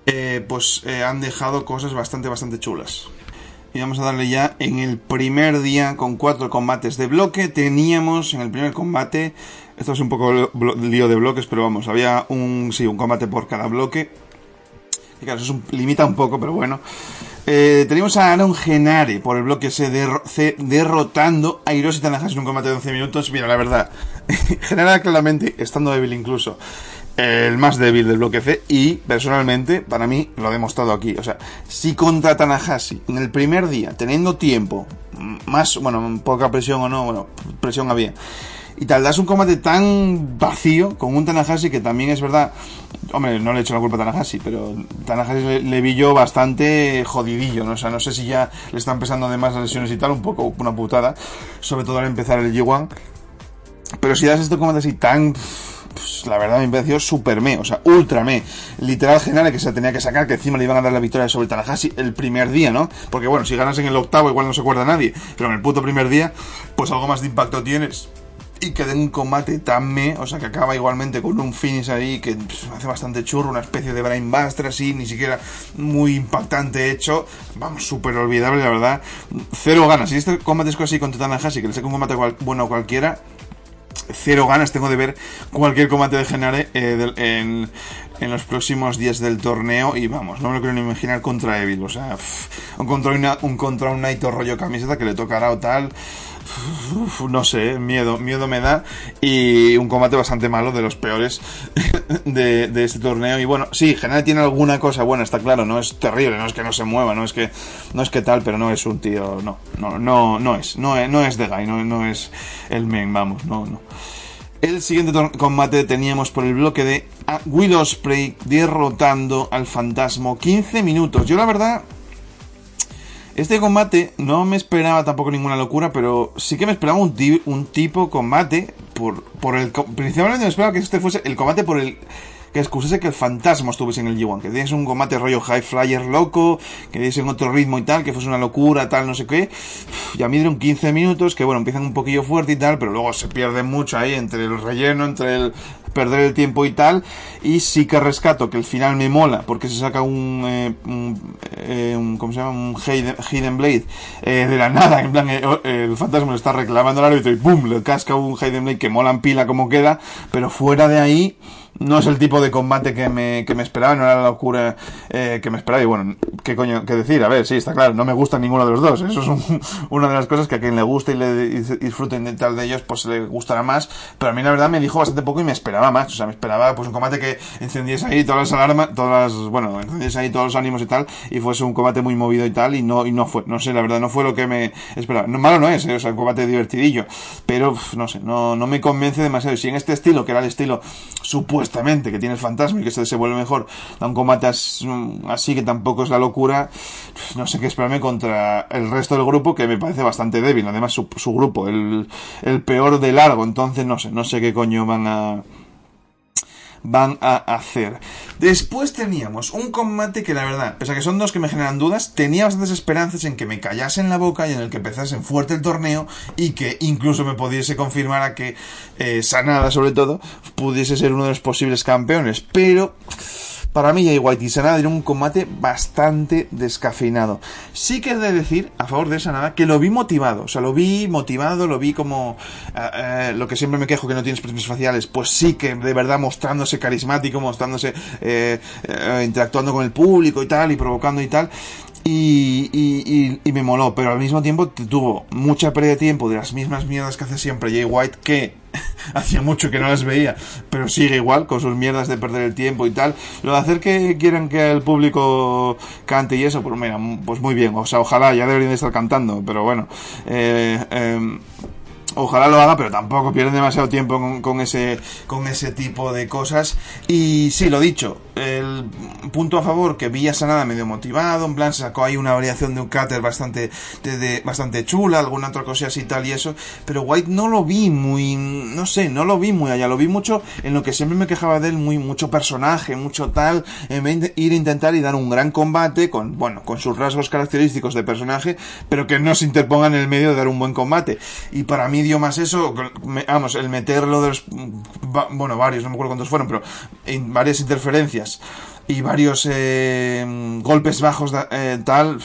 eh, pues eh, han dejado cosas bastante, bastante chulas. Y vamos a darle ya en el primer día con cuatro combates de bloque. Teníamos en el primer combate, esto es un poco lío de bloques, pero vamos, había un, sí, un combate por cada bloque. Que claro, eso limita un poco, pero bueno. Eh, tenemos a Aaron Genare por el bloque C, derrotando a Hiroshi Tanahashi en un combate de 11 minutos. Mira, la verdad, Genare claramente, estando débil incluso, el más débil del bloque C y personalmente para mí lo he demostrado aquí. O sea, si contra Tanahashi en el primer día, teniendo tiempo, más, bueno, poca presión o no, bueno, presión había. Y tal, das un combate tan vacío con un Tanahashi que también es verdad. Hombre, no le he hecho la culpa a Tanahashi, pero Tanahashi le, vi yo bastante jodidillo, ¿no? O sea, no sé si ya le están pesando además las lesiones y tal, un poco una putada, sobre todo al empezar el G1. Pero si das este combate así tan la verdad me pareció super me, o sea, ultra me. Literal general que se tenía que sacar, que encima le iban a dar la victoria sobre Tanahashi el primer día, ¿no? Porque bueno, si ganas en el octavo igual no se acuerda nadie, pero en el puto primer día, pues algo más de impacto tienes. Y que de un combate tan me, o sea, que acaba igualmente con un finish ahí que pues, hace bastante churro, una especie de brainbuster así, ni siquiera muy impactante hecho. Vamos, súper olvidable, la verdad. Cero ganas. Si este combate es así contra Tanahashi, que le saca un combate bueno cualquiera, cero ganas tengo de ver cualquier combate de Genare eh, en, en, los próximos días del torneo y vamos, no me lo quiero ni imaginar contra Evil, o sea, un contra, un contra un Naito rollo camiseta que le tocará o tal no sé, miedo, miedo me da. Y un combate bastante malo, de los peores de, este torneo. Y bueno, sí, General tiene alguna cosa buena, está claro, no es terrible, no es que no se mueva, no es que, no es que tal, pero no es un tío, no, no, no, no es, no es, no es de Guy, no, no es el men, vamos, no, no. El siguiente combate teníamos por el bloque de Will Ospreay derrotando al fantasma 15 minutos. Yo la verdad este combate no me esperaba tampoco ninguna locura, pero sí que me esperaba un, tipo combate por, por el... Principalmente me esperaba que este fuese el combate por el que excusase que el fantasma estuviese en el G1, que diese un combate rollo high flyer loco, que diese en otro ritmo y tal, que fuese una locura, tal, no sé qué. Y a mí dieron 15 minutos, que bueno, empiezan un poquillo fuerte y tal, pero luego se pierde mucho ahí entre el relleno, entre el perder el tiempo y tal. Y sí que rescato que el final me mola, porque se saca un, eh, eh, un, ¿cómo se llama? Un Hidden, Blade eh, de la nada. En plan, el fantasma lo está reclamando al árbitro y ¡pum! Le casca un Hidden Blade que mola en pila como queda, pero fuera de ahí no es el tipo de combate que me, que me esperaba, no era la locura eh, que me esperaba. Y bueno, ¿qué coño qué decir? A ver, sí, está claro, no me gusta ninguno de los dos. Eso es una de las cosas que a quien le guste y le disfruten de tal de ellos, pues le gustará más. Pero a mí la verdad me dijo bastante poco y me esperaba más. O sea, me esperaba pues un combate que encendiese ahí todas las alarmas, todas las, bueno, encendiese ahí todos los ánimos y tal, y fuese un combate muy movido y tal, y no, y no fue. No sé, la verdad, no fue lo que me esperaba. No, malo no es, ¿eh? o sea, un combate divertidillo. Pero, no sé, no, no me convence demasiado. Si en este estilo, que era el estilo supuesto supuestamente que tiene el fantasma y que se vuelve mejor, da un combate así que tampoco es la locura, no sé qué esperarme contra el resto del grupo que me parece bastante débil, además su, su grupo, el, el peor de largo, entonces no sé, no sé qué coño van a van a hacer. Después teníamos un combate que la verdad, pese a que son dos que me generan dudas, tenía bastantes esperanzas en que me en la boca y en el que empezasen fuerte el torneo y que incluso me pudiese confirmar a que eh, Sanada sobre todo pudiese ser uno de los posibles campeones. Pero para mí Jay White y Sanada dieron un combate bastante descafeinado. Sí que he de decir, a favor de Sanada, que lo vi motivado. O sea, lo vi motivado, lo vi como eh, eh, lo que siempre me quejo que no tiene expresiones faciales. Pues sí que de verdad mostrándose carismático, mostrándose, eh, interactuando con el público y tal, y provocando y tal. Y, y, me moló, pero al mismo tiempo tuvo mucha pérdida de tiempo de las mismas mierdas que hace siempre Jay White, que hacía mucho que no las veía, pero sigue igual con sus mierdas de perder el tiempo y tal. Lo de hacer que quieran que el público cante y eso, pues mira, pues muy bien, o sea, ojalá ya deberían de estar cantando, pero bueno. Eh, eh, Ojalá lo haga, pero tampoco pierden demasiado tiempo con, ese, con ese tipo de cosas. Y sí, lo dicho, el punto a favor que Villa Sanada medio motivado, en plan sacó ahí una variación de un cutter bastante, de, bastante chula, alguna otra cosa así tal y eso, pero White no lo vi muy, no sé, no lo vi muy allá, lo vi mucho en lo que siempre me quejaba de él, muy, mucho personaje, mucho tal, en vez de ir a intentar y dar un gran combate con, bueno, con sus rasgos característicos de personaje, pero que no se interponga en el medio de dar un buen combate. Y para mí más eso, vamos, el meterlo de los, bueno, varios, no me acuerdo cuántos fueron, pero varias interferencias y varios eh, golpes bajos eh, tal,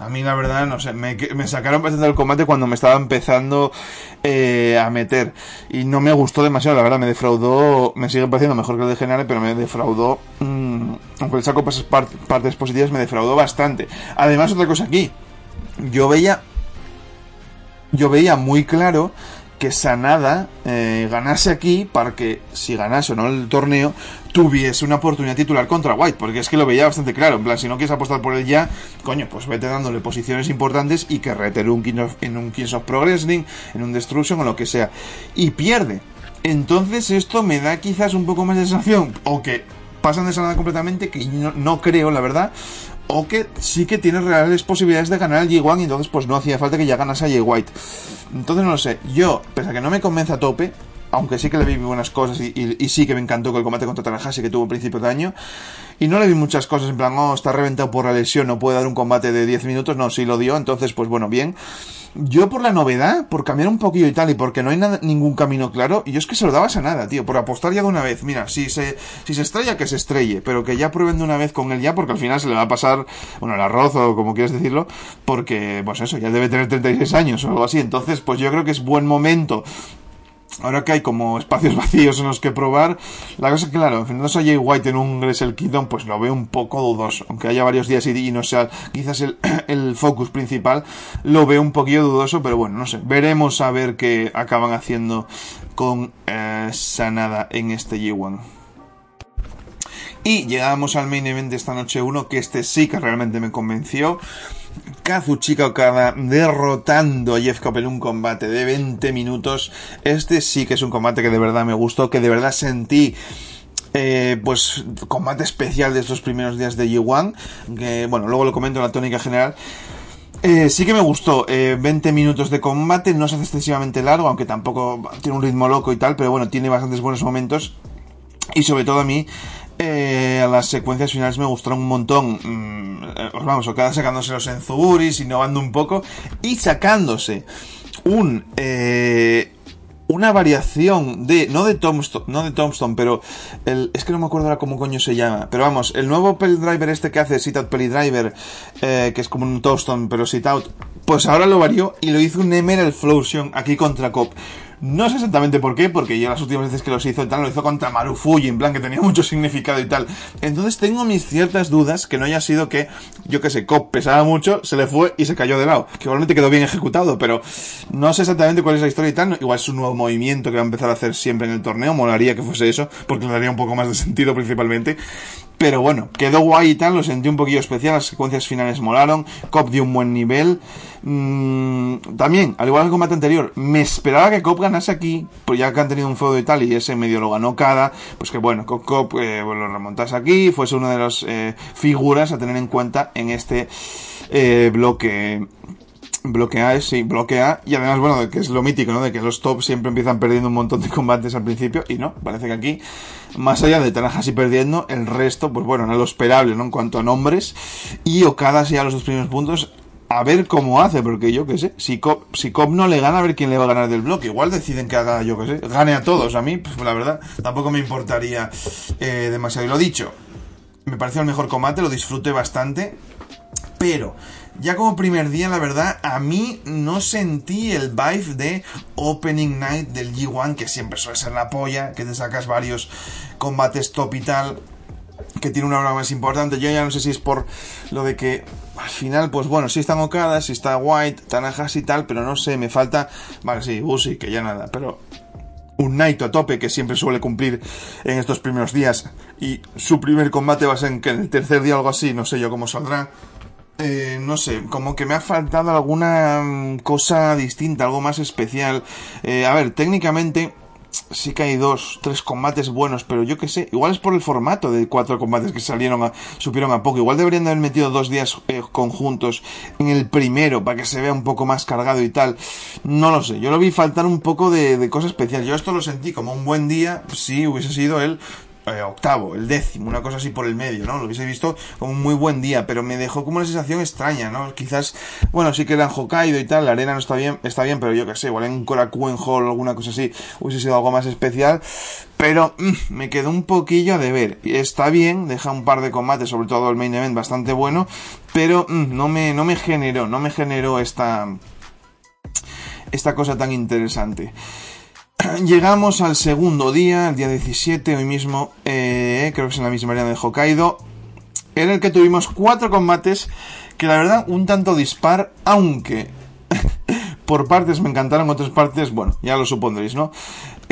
A mí la verdad, no sé, me, sacaron bastante del combate cuando me estaba empezando eh, a meter. Y no me gustó demasiado, la verdad, me defraudó, me sigue pareciendo mejor que el de Genare, pero me defraudó, mmm, aunque le saco partes positivas, me defraudó bastante. Además, otra cosa aquí, yo veía, yo veía muy claro que Sanada ganase aquí para que, si ganase o no el torneo, tuviese una oportunidad titular contra White, porque es que lo veía bastante claro. En plan, si no quieres apostar por él ya, coño, pues vete dándole posiciones importantes y que retere un en un Kings of Progressing, en un Destruction o lo que sea. Y pierde. Entonces esto me da quizás un poco más de sensación, o que pasan de Sanada completamente, que no, creo, la verdad, o que sí que tiene reales posibilidades de ganar al J1 y entonces pues no hacía falta que ya ganase a Jay White. Entonces no lo sé, yo, pese a que no me convence a tope, aunque sí que le vi buenas cosas y, sí que me encantó que el combate contra Tanahashi que tuvo principio de año, y no le vi muchas cosas en plan, oh, está reventado por la lesión, no puede dar un combate de 10 minutos, no, sí lo dio, entonces pues bueno, bien. Yo por la novedad, por cambiar un poquillo y tal, y porque no hay ningún camino claro, yo es que se lo dabas a nada, tío, por apostar ya de una vez. Mira, si se, si se estrella, que se estrelle, pero que ya prueben de una vez con él ya, porque al final se le va a pasar, bueno, el arroz o como quieras decirlo, porque, pues eso, ya debe tener 36 años o algo así. Entonces, pues yo creo que es buen momento Ahora que hay como espacios vacíos en los que probar, la cosa es que, claro, enfrentándose a Jay White en un Gressel Kingdom, pues lo veo un poco dudoso. Aunque haya varios días y, no sea quizás el, el, focus principal, lo veo un poquillo dudoso, pero bueno, no sé. Veremos a ver qué acaban haciendo con eh, Sanada en este G1. Y llegamos al main event de esta noche 1, que este sí que realmente me convenció. Kazuchika Okada derrotando a Jeff Cobb en un combate de 20 minutos. Este sí que es un combate que de verdad me gustó, que de verdad sentí eh, pues combate especial de estos primeros días de G1, que bueno, luego lo comento en la tónica general. Eh, sí que me gustó, 20 eh, minutos de combate, no hace excesivamente largo, aunque tampoco tiene un ritmo loco y tal, pero bueno, tiene bastantes buenos momentos. Y sobre todo a mí, eh, las secuencias finales me gustaron un montón. Mm, eh, vamos, cada sacándose los enzuburis, innovando un poco y sacándose un eh, una variación de no de Tombstone, no de Tombstone, pero el, es que no me acuerdo ahora cómo coño se llama, pero vamos, el nuevo Pelly Driver este que hace Sit Out Pelly Driver, eh, que es como un Tombstone pero Sit Out, pues ahora lo varió y lo hizo un Emerald Flosion aquí contra Cop. No sé exactamente por qué, porque ya las últimas veces que los hizo y tal, lo hizo contra Marufuji, en plan que tenía mucho significado y tal. Entonces tengo mis ciertas dudas que no haya sido que, yo que sé, Cop pesaba mucho, se le fue y se cayó de lado. Que igualmente quedó bien ejecutado, pero no sé exactamente cuál es la historia y tal. Igual es un nuevo movimiento que va a empezar a hacer siempre en el torneo. Molaría que fuese eso, porque le daría un poco más de sentido principalmente. Pero bueno, quedó guay y tal, lo sentí un poquillo especial, las secuencias finales molaron, Cop dio un buen nivel. Mm, también, al igual que el combate anterior, me esperaba que Cop ganase aquí, pues ya que han tenido un feudo y tal, y ese medio lo ganó cada, pues que bueno, Cop, Cop eh, lo remontase aquí, fuese una de las eh, figuras a tener en cuenta en este eh, bloque bloquea, sí, bloquea. Y además, bueno, que es lo mítico, ¿no? De que los tops siempre empiezan perdiendo un montón de combates al principio. Y no, parece que aquí, más allá de Tanahashi perdiendo, el resto, pues bueno, no lo esperable, ¿no? En cuanto a nombres. Y Okada sí a los dos primeros puntos. A ver cómo hace, porque yo qué sé, si Cobb, si no le gana, a ver quién le va a ganar del bloque. Igual deciden que haga, yo qué sé, gane a todos. A mí, pues la verdad, tampoco me importaría eh, demasiado. Y lo dicho, me pareció el mejor combate, lo disfruté bastante. Pero ya como primer día, la verdad, a mí no sentí el vibe de Opening Night del G1, que siempre suele ser la polla, que te sacas varios combates top y tal, que tiene una hora más importante. Yo ya no sé si es por lo de que al final, pues bueno, sí están Okada, sí está White, Tanahashi y tal, pero no sé, me falta. Vale, sí, Uzi, que ya nada, pero un Naito a tope que siempre suele cumplir en estos primeros días y su primer combate va a ser en, el tercer día algo así, no sé yo cómo saldrá. Eh, no sé, como que me ha faltado alguna mm, cosa distinta, algo más especial. Eh, a ver, técnicamente sí que hay dos, tres combates buenos, pero yo qué sé, igual es por el formato de cuatro combates que salieron a, supieron a poco. Igual deberían haber metido dos días eh, conjuntos en el primero para que se vea un poco más cargado y tal. No lo sé, yo lo vi faltar un poco de, de cosa especial. Yo esto lo sentí como un buen día, si hubiese sido el eh, octavo, el décimo, una cosa así por el medio, ¿no? Lo hubiese visto como un muy buen día, pero me dejó como una sensación extraña, ¿no? Quizás, bueno, sí que era en Hokkaido y tal, la arena no está bien, está bien, pero yo qué sé, igual en Korakuen Hall o alguna cosa así hubiese sido algo más especial, pero mm, me quedó un poquillo de ver. Está bien, deja un par de combates, sobre todo el main event, bastante bueno, pero mm, no, me, no me generó, no me generó esta, esta cosa tan interesante. Llegamos al segundo día, el día 17, hoy mismo, eh, creo que es en la misma arena de Hokkaido, en el que tuvimos cuatro combates que la verdad un tanto dispar, aunque por partes me encantaron, otras partes, bueno, ya lo supondréis, ¿no?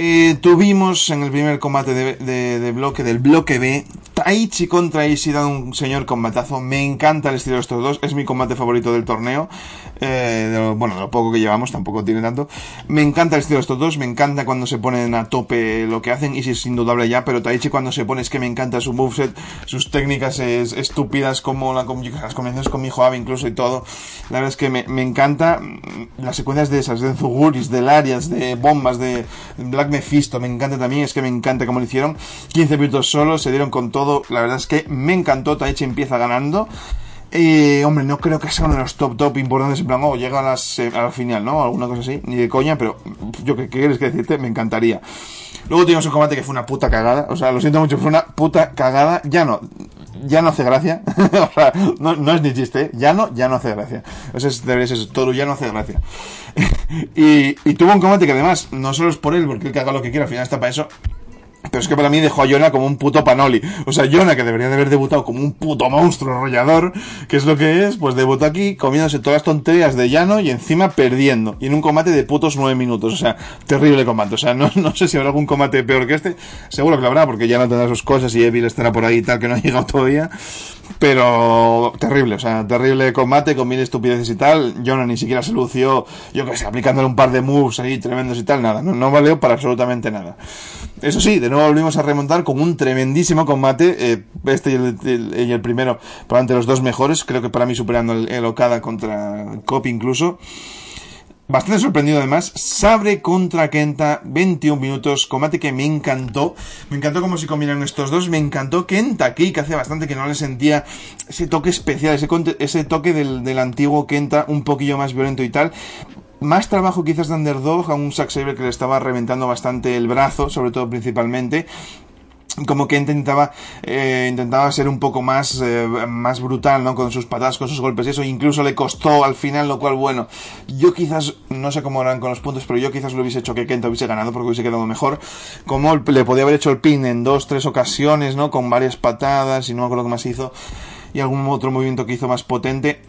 Eh, tuvimos en el primer combate de, bloque, del bloque B, Taichi contra Ishida, un señor combatazo. Me encanta el estilo de estos dos, es mi combate favorito del torneo. Eh, bueno, de lo poco que llevamos, tampoco tiene tanto. Me encanta el estilo de estos dos, me encanta cuando se ponen a tope lo que hacen, y si es indudable ya, pero Taichi cuando se pone es que me encanta su moveset, sus técnicas es, estúpidas, como la, las combinaciones con mi hijo incluso y todo. La verdad es que me, me encanta mm, las secuencias de esas, de Zuguris, de Larias, de bombas, de Black Mephisto, me encanta también, es que me encanta cómo lo hicieron. 15 minutos solo, se dieron con todo, la verdad es que me encantó, Taichi empieza ganando. Y, hombre, no creo que sea uno de los top top importantes en plan, oh, llega a, las, a la final, ¿no? Alguna cosa así, ni de coña, pero yo qué, quieres que decirte, me encantaría. Luego tuvimos un combate que fue una puta cagada, o sea, lo siento mucho, fue una puta cagada, ya no, ya no hace gracia, o sea, no, no, es ni chiste, ya no, ya no hace gracia. O sea, debería ser todo ya no hace gracia. y, y tuvo un combate que además, no solo es por él, porque él que haga lo que quiera, al final está para eso, pero es que para mí dejó a Yona como un puto panoli. O sea, Yona, que debería de haber debutado como un puto monstruo arrollador, que es lo que es, pues debutó aquí comiéndose todas las tonterías de llano y encima perdiendo. Y en un combate de putos nueve minutos. O sea, terrible combate. O sea, no, no sé si habrá algún combate peor que este. Seguro que lo habrá, porque ya tendrá sus cosas y Evil estará por ahí y tal, que no ha llegado todavía. Pero terrible, o sea, terrible combate con mil estupideces y tal. Yona ni siquiera se lució, yo que sé, aplicándole un par de moves ahí tremendos y tal, nada. No, no valió para absolutamente nada. Eso sí, de nuevo volvimos a remontar con un tremendísimo combate. Eh, este y el, primero, probablemente los dos mejores. Creo que para mí superando el, Okada contra Copy incluso. Bastante sorprendido además. Sabre contra Kenta, 21 minutos. Combate que me encantó. Me encantó cómo se combinan estos dos. Me encantó Kenta aquí, que hace bastante que no le sentía ese toque especial, ese, ese toque del, del antiguo Kenta, un poquillo más violento y tal más trabajo quizás de Underdog, a un Zack Saber que le estaba reventando bastante el brazo, sobre todo principalmente, como que intentaba eh, intentaba ser un poco más eh, más brutal no con sus patadas con sus golpes y eso incluso le costó al final lo cual bueno yo quizás no sé cómo eran con los puntos pero yo quizás lo hubiese hecho que Kenta hubiese ganado porque hubiese quedado mejor. Como le podía haber hecho el pin en dos tres ocasiones no con varias patadas y no me acuerdo qué más hizo. Y algún otro movimiento que hizo más potente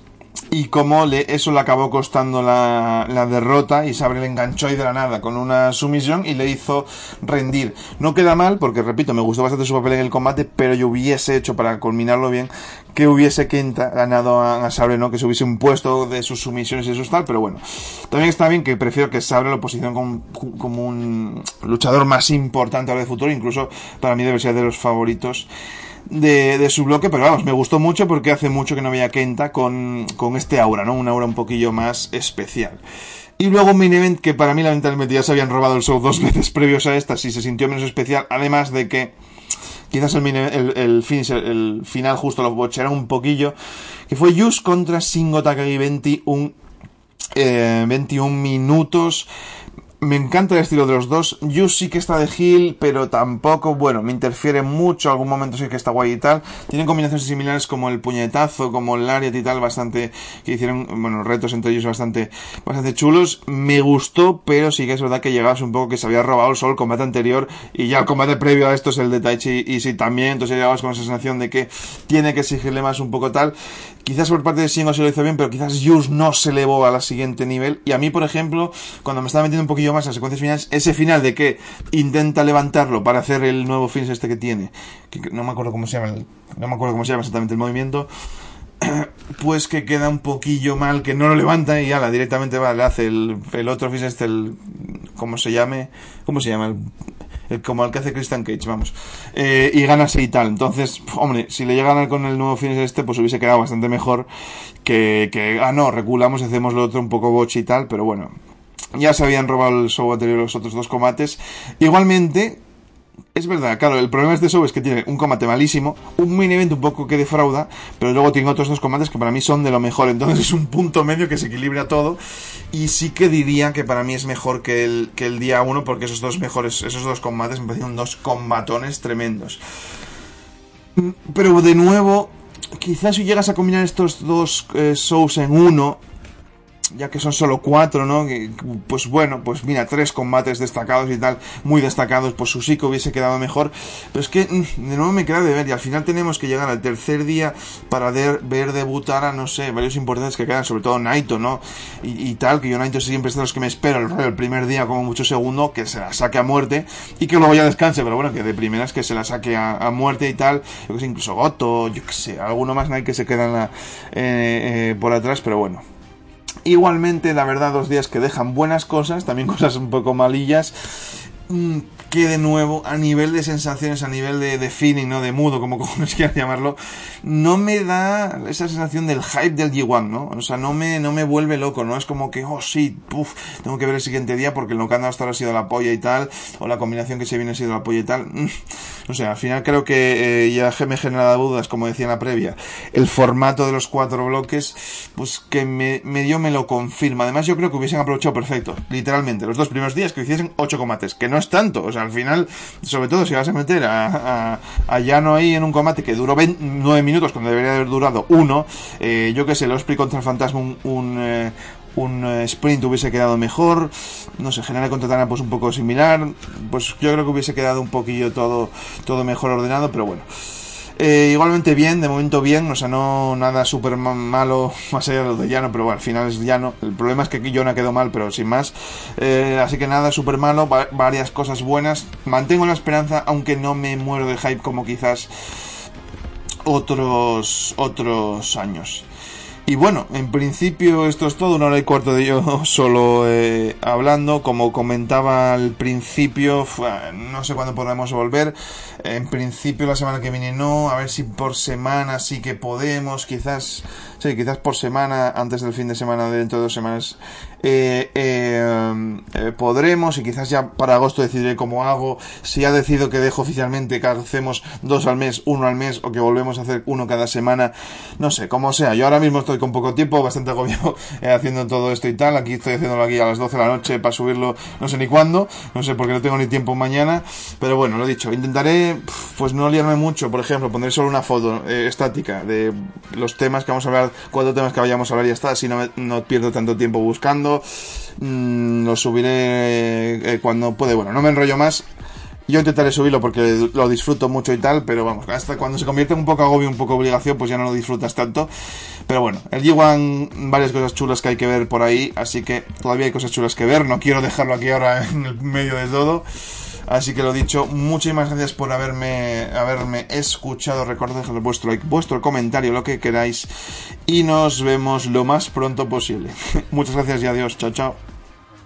y como le, eso le acabó costando la, la, derrota y Sabre le enganchó ahí de la nada con una sumisión y le hizo rendir. No queda mal porque, repito, me gustó bastante su papel en el combate, pero yo hubiese hecho, para culminarlo bien, que hubiese Kenta ganado a, Sabre, ¿no? Que se hubiese impuesto de sus sumisiones y eso tal, pero bueno. También está bien que prefiero que Sabre lo posicione como, como un luchador más importante ahora de futuro, incluso para mí debe ser de los favoritos de, su bloque, pero vamos, me gustó mucho porque hace mucho que no veía Kenta con, con este aura, ¿no? Un aura un poquillo más especial. Y luego un main event que para mí lamentablemente ya se habían robado el show dos veces previos a esta, si se sintió menos especial, además de que quizás el, el, final justo lo bochearon un poquillo, que fue Yus contra Shingo Takagi 21, eh, 21 minutos me encanta el estilo de los dos. Yus sí que está de Hill, pero tampoco, bueno, me interfiere mucho. Algún momento sí que está guay y tal. Tienen combinaciones similares como el puñetazo, como el Lariat y tal, bastante, que hicieron, bueno, retos entre ellos bastante, bastante chulos. Me gustó, pero sí que es verdad que llegabas un poco que se había robado el sol el combate anterior y ya el combate previo a esto es el de Taichi y sí también. Entonces llegabas con esa sensación de que tiene que exigirle más un poco tal. Quizás por parte de Shingo se lo hizo bien, pero quizás Yus no se elevó a la siguiente nivel. Y a mí, por ejemplo, cuando me estaba metiendo un poquillo más las secuencias finales, ese final de que intenta levantarlo para hacer el nuevo finish este que tiene, que no me acuerdo cómo se llama, no me acuerdo cómo se llama exactamente el movimiento, pues que queda un poquillo mal, que no lo levanta y ya directamente va, le hace el, el otro finish este, el, ¿cómo se llame? ¿Cómo se llama? El, como el que hace Christian Cage, vamos. Eh, y gana y tal. Entonces, hombre, si le llega a ganar con el nuevo finish este, pues hubiese quedado bastante mejor que, que ah, no, reculamos, hacemos lo otro un poco boche y tal, pero bueno, ya se habían robado el show anterior los otros dos combates. Igualmente, es verdad, claro, el problema de este show es que tiene un combate malísimo, un mini event un poco que defrauda, pero luego tiene otros dos combates que para mí son de lo mejor, entonces es un punto medio que se equilibra todo y sí que diría que para mí es mejor que el, que el día 1 porque esos dos mejores, esos dos combates me parecieron dos combatones tremendos. Mm, pero de nuevo, quizás si llegas a combinar estos dos eh, shows en uno, ya que son solo cuatro, ¿no? Pues bueno, pues mira, tres combates destacados y tal, muy destacados, pues su psico hubiese quedado mejor. Pero es que mm, de nuevo me queda de ver y al final tenemos que llegar al tercer día para ver, debutar a, no sé, varios importantes que quedan, sobre todo Naito, ¿no? Y, tal, que yo Naito siempre es de los que me espero el, el, primer día como mucho segundo, que se la saque a muerte y que luego ya descanse, pero bueno, que de primeras que se la saque a, muerte y tal, yo que sé, incluso Goto, yo que sé, alguno más Nike que se queda eh, eh, por atrás, pero bueno. Igualmente, la verdad, dos días que dejan buenas cosas, también cosas un poco malillas. Que de nuevo, a nivel de sensaciones, a nivel de, feeling, ¿no? De mudo, como cojones quieran llamarlo, no me da esa sensación del hype del G1, ¿no? O sea, no me, no me vuelve loco, ¿no? Es como que, oh sí, puf, tengo que ver el siguiente día porque lo que han dado hasta ahora ha sido la polla y tal, o la combinación que se viene ha sido la polla y tal. Mm, no sé, al final creo que eh, ya me genera dudas, como decía en la previa, el formato de los cuatro bloques, pues que me, medio me lo confirma. Además, yo creo que hubiesen aprovechado perfecto, literalmente, los dos primeros días que hiciesen ocho combates, que no es tanto, o sea, al final, sobre todo si vas a meter a, a, Llano ahí en un combate que duró 9 minutos cuando debería haber durado uno, eh, yo que sé, el Osprey contra el Fantasma, un, un, eh, eh, sprint hubiese quedado mejor, no sé, General contra Tana pues un poco similar, pues yo creo que hubiese quedado un poquillo todo, todo mejor ordenado, pero bueno. Eh, igualmente bien, de momento bien, o sea, no nada súper malo más allá de lo de llano, pero bueno, al final es llano. El problema es que aquí yo no quedó mal, pero sin más. Eh, así que nada súper malo, varias cosas buenas. Mantengo la esperanza, aunque no me muero de hype como quizás otros otros años. Y bueno, en principio esto es todo, una hora y cuarto de yo solo eh, hablando. Como comentaba al principio, no sé cuándo podremos volver. En principio la semana que viene no, a ver si por semana sí que podemos, quizás, sí, quizás por semana, antes del fin de semana, dentro de dos semanas, eh, eh, eh, podremos y quizás ya para agosto decidiré cómo hago. Si ha decidido que dejo oficialmente que hacemos dos al mes, uno al mes o que volvemos a hacer uno cada semana, no sé, como sea. Yo ahora mismo estoy con poco tiempo, bastante agobiado haciendo todo esto y tal. Aquí estoy haciéndolo aquí a las 12 de la noche para subirlo, no sé ni cuándo, no sé porque no tengo ni tiempo mañana, pero bueno, lo dicho, intentaré pues no liarme mucho, por ejemplo, pondré solo una foto estática de los temas que vamos a hablar, cuatro temas que vayamos a hablar y ya está, así no, no pierdo tanto tiempo buscando Mm, lo subiré eh, cuando puede. Bueno, no me enrollo más. Yo intentaré subirlo porque lo disfruto mucho y tal, pero vamos, hasta cuando se convierte en un poco agobio, un poco obligación, pues ya no lo disfrutas tanto. Pero bueno, el G1, varias cosas chulas que hay que ver por ahí, así que todavía hay cosas chulas que ver, no quiero dejarlo aquí ahora en el medio de todo. Así que lo dicho, muchísimas gracias por haberme, haberme escuchado. Recordad dejar vuestro like, vuestro comentario, lo que queráis. Y nos vemos lo más pronto posible. Muchas gracias y adiós. Chao, chao.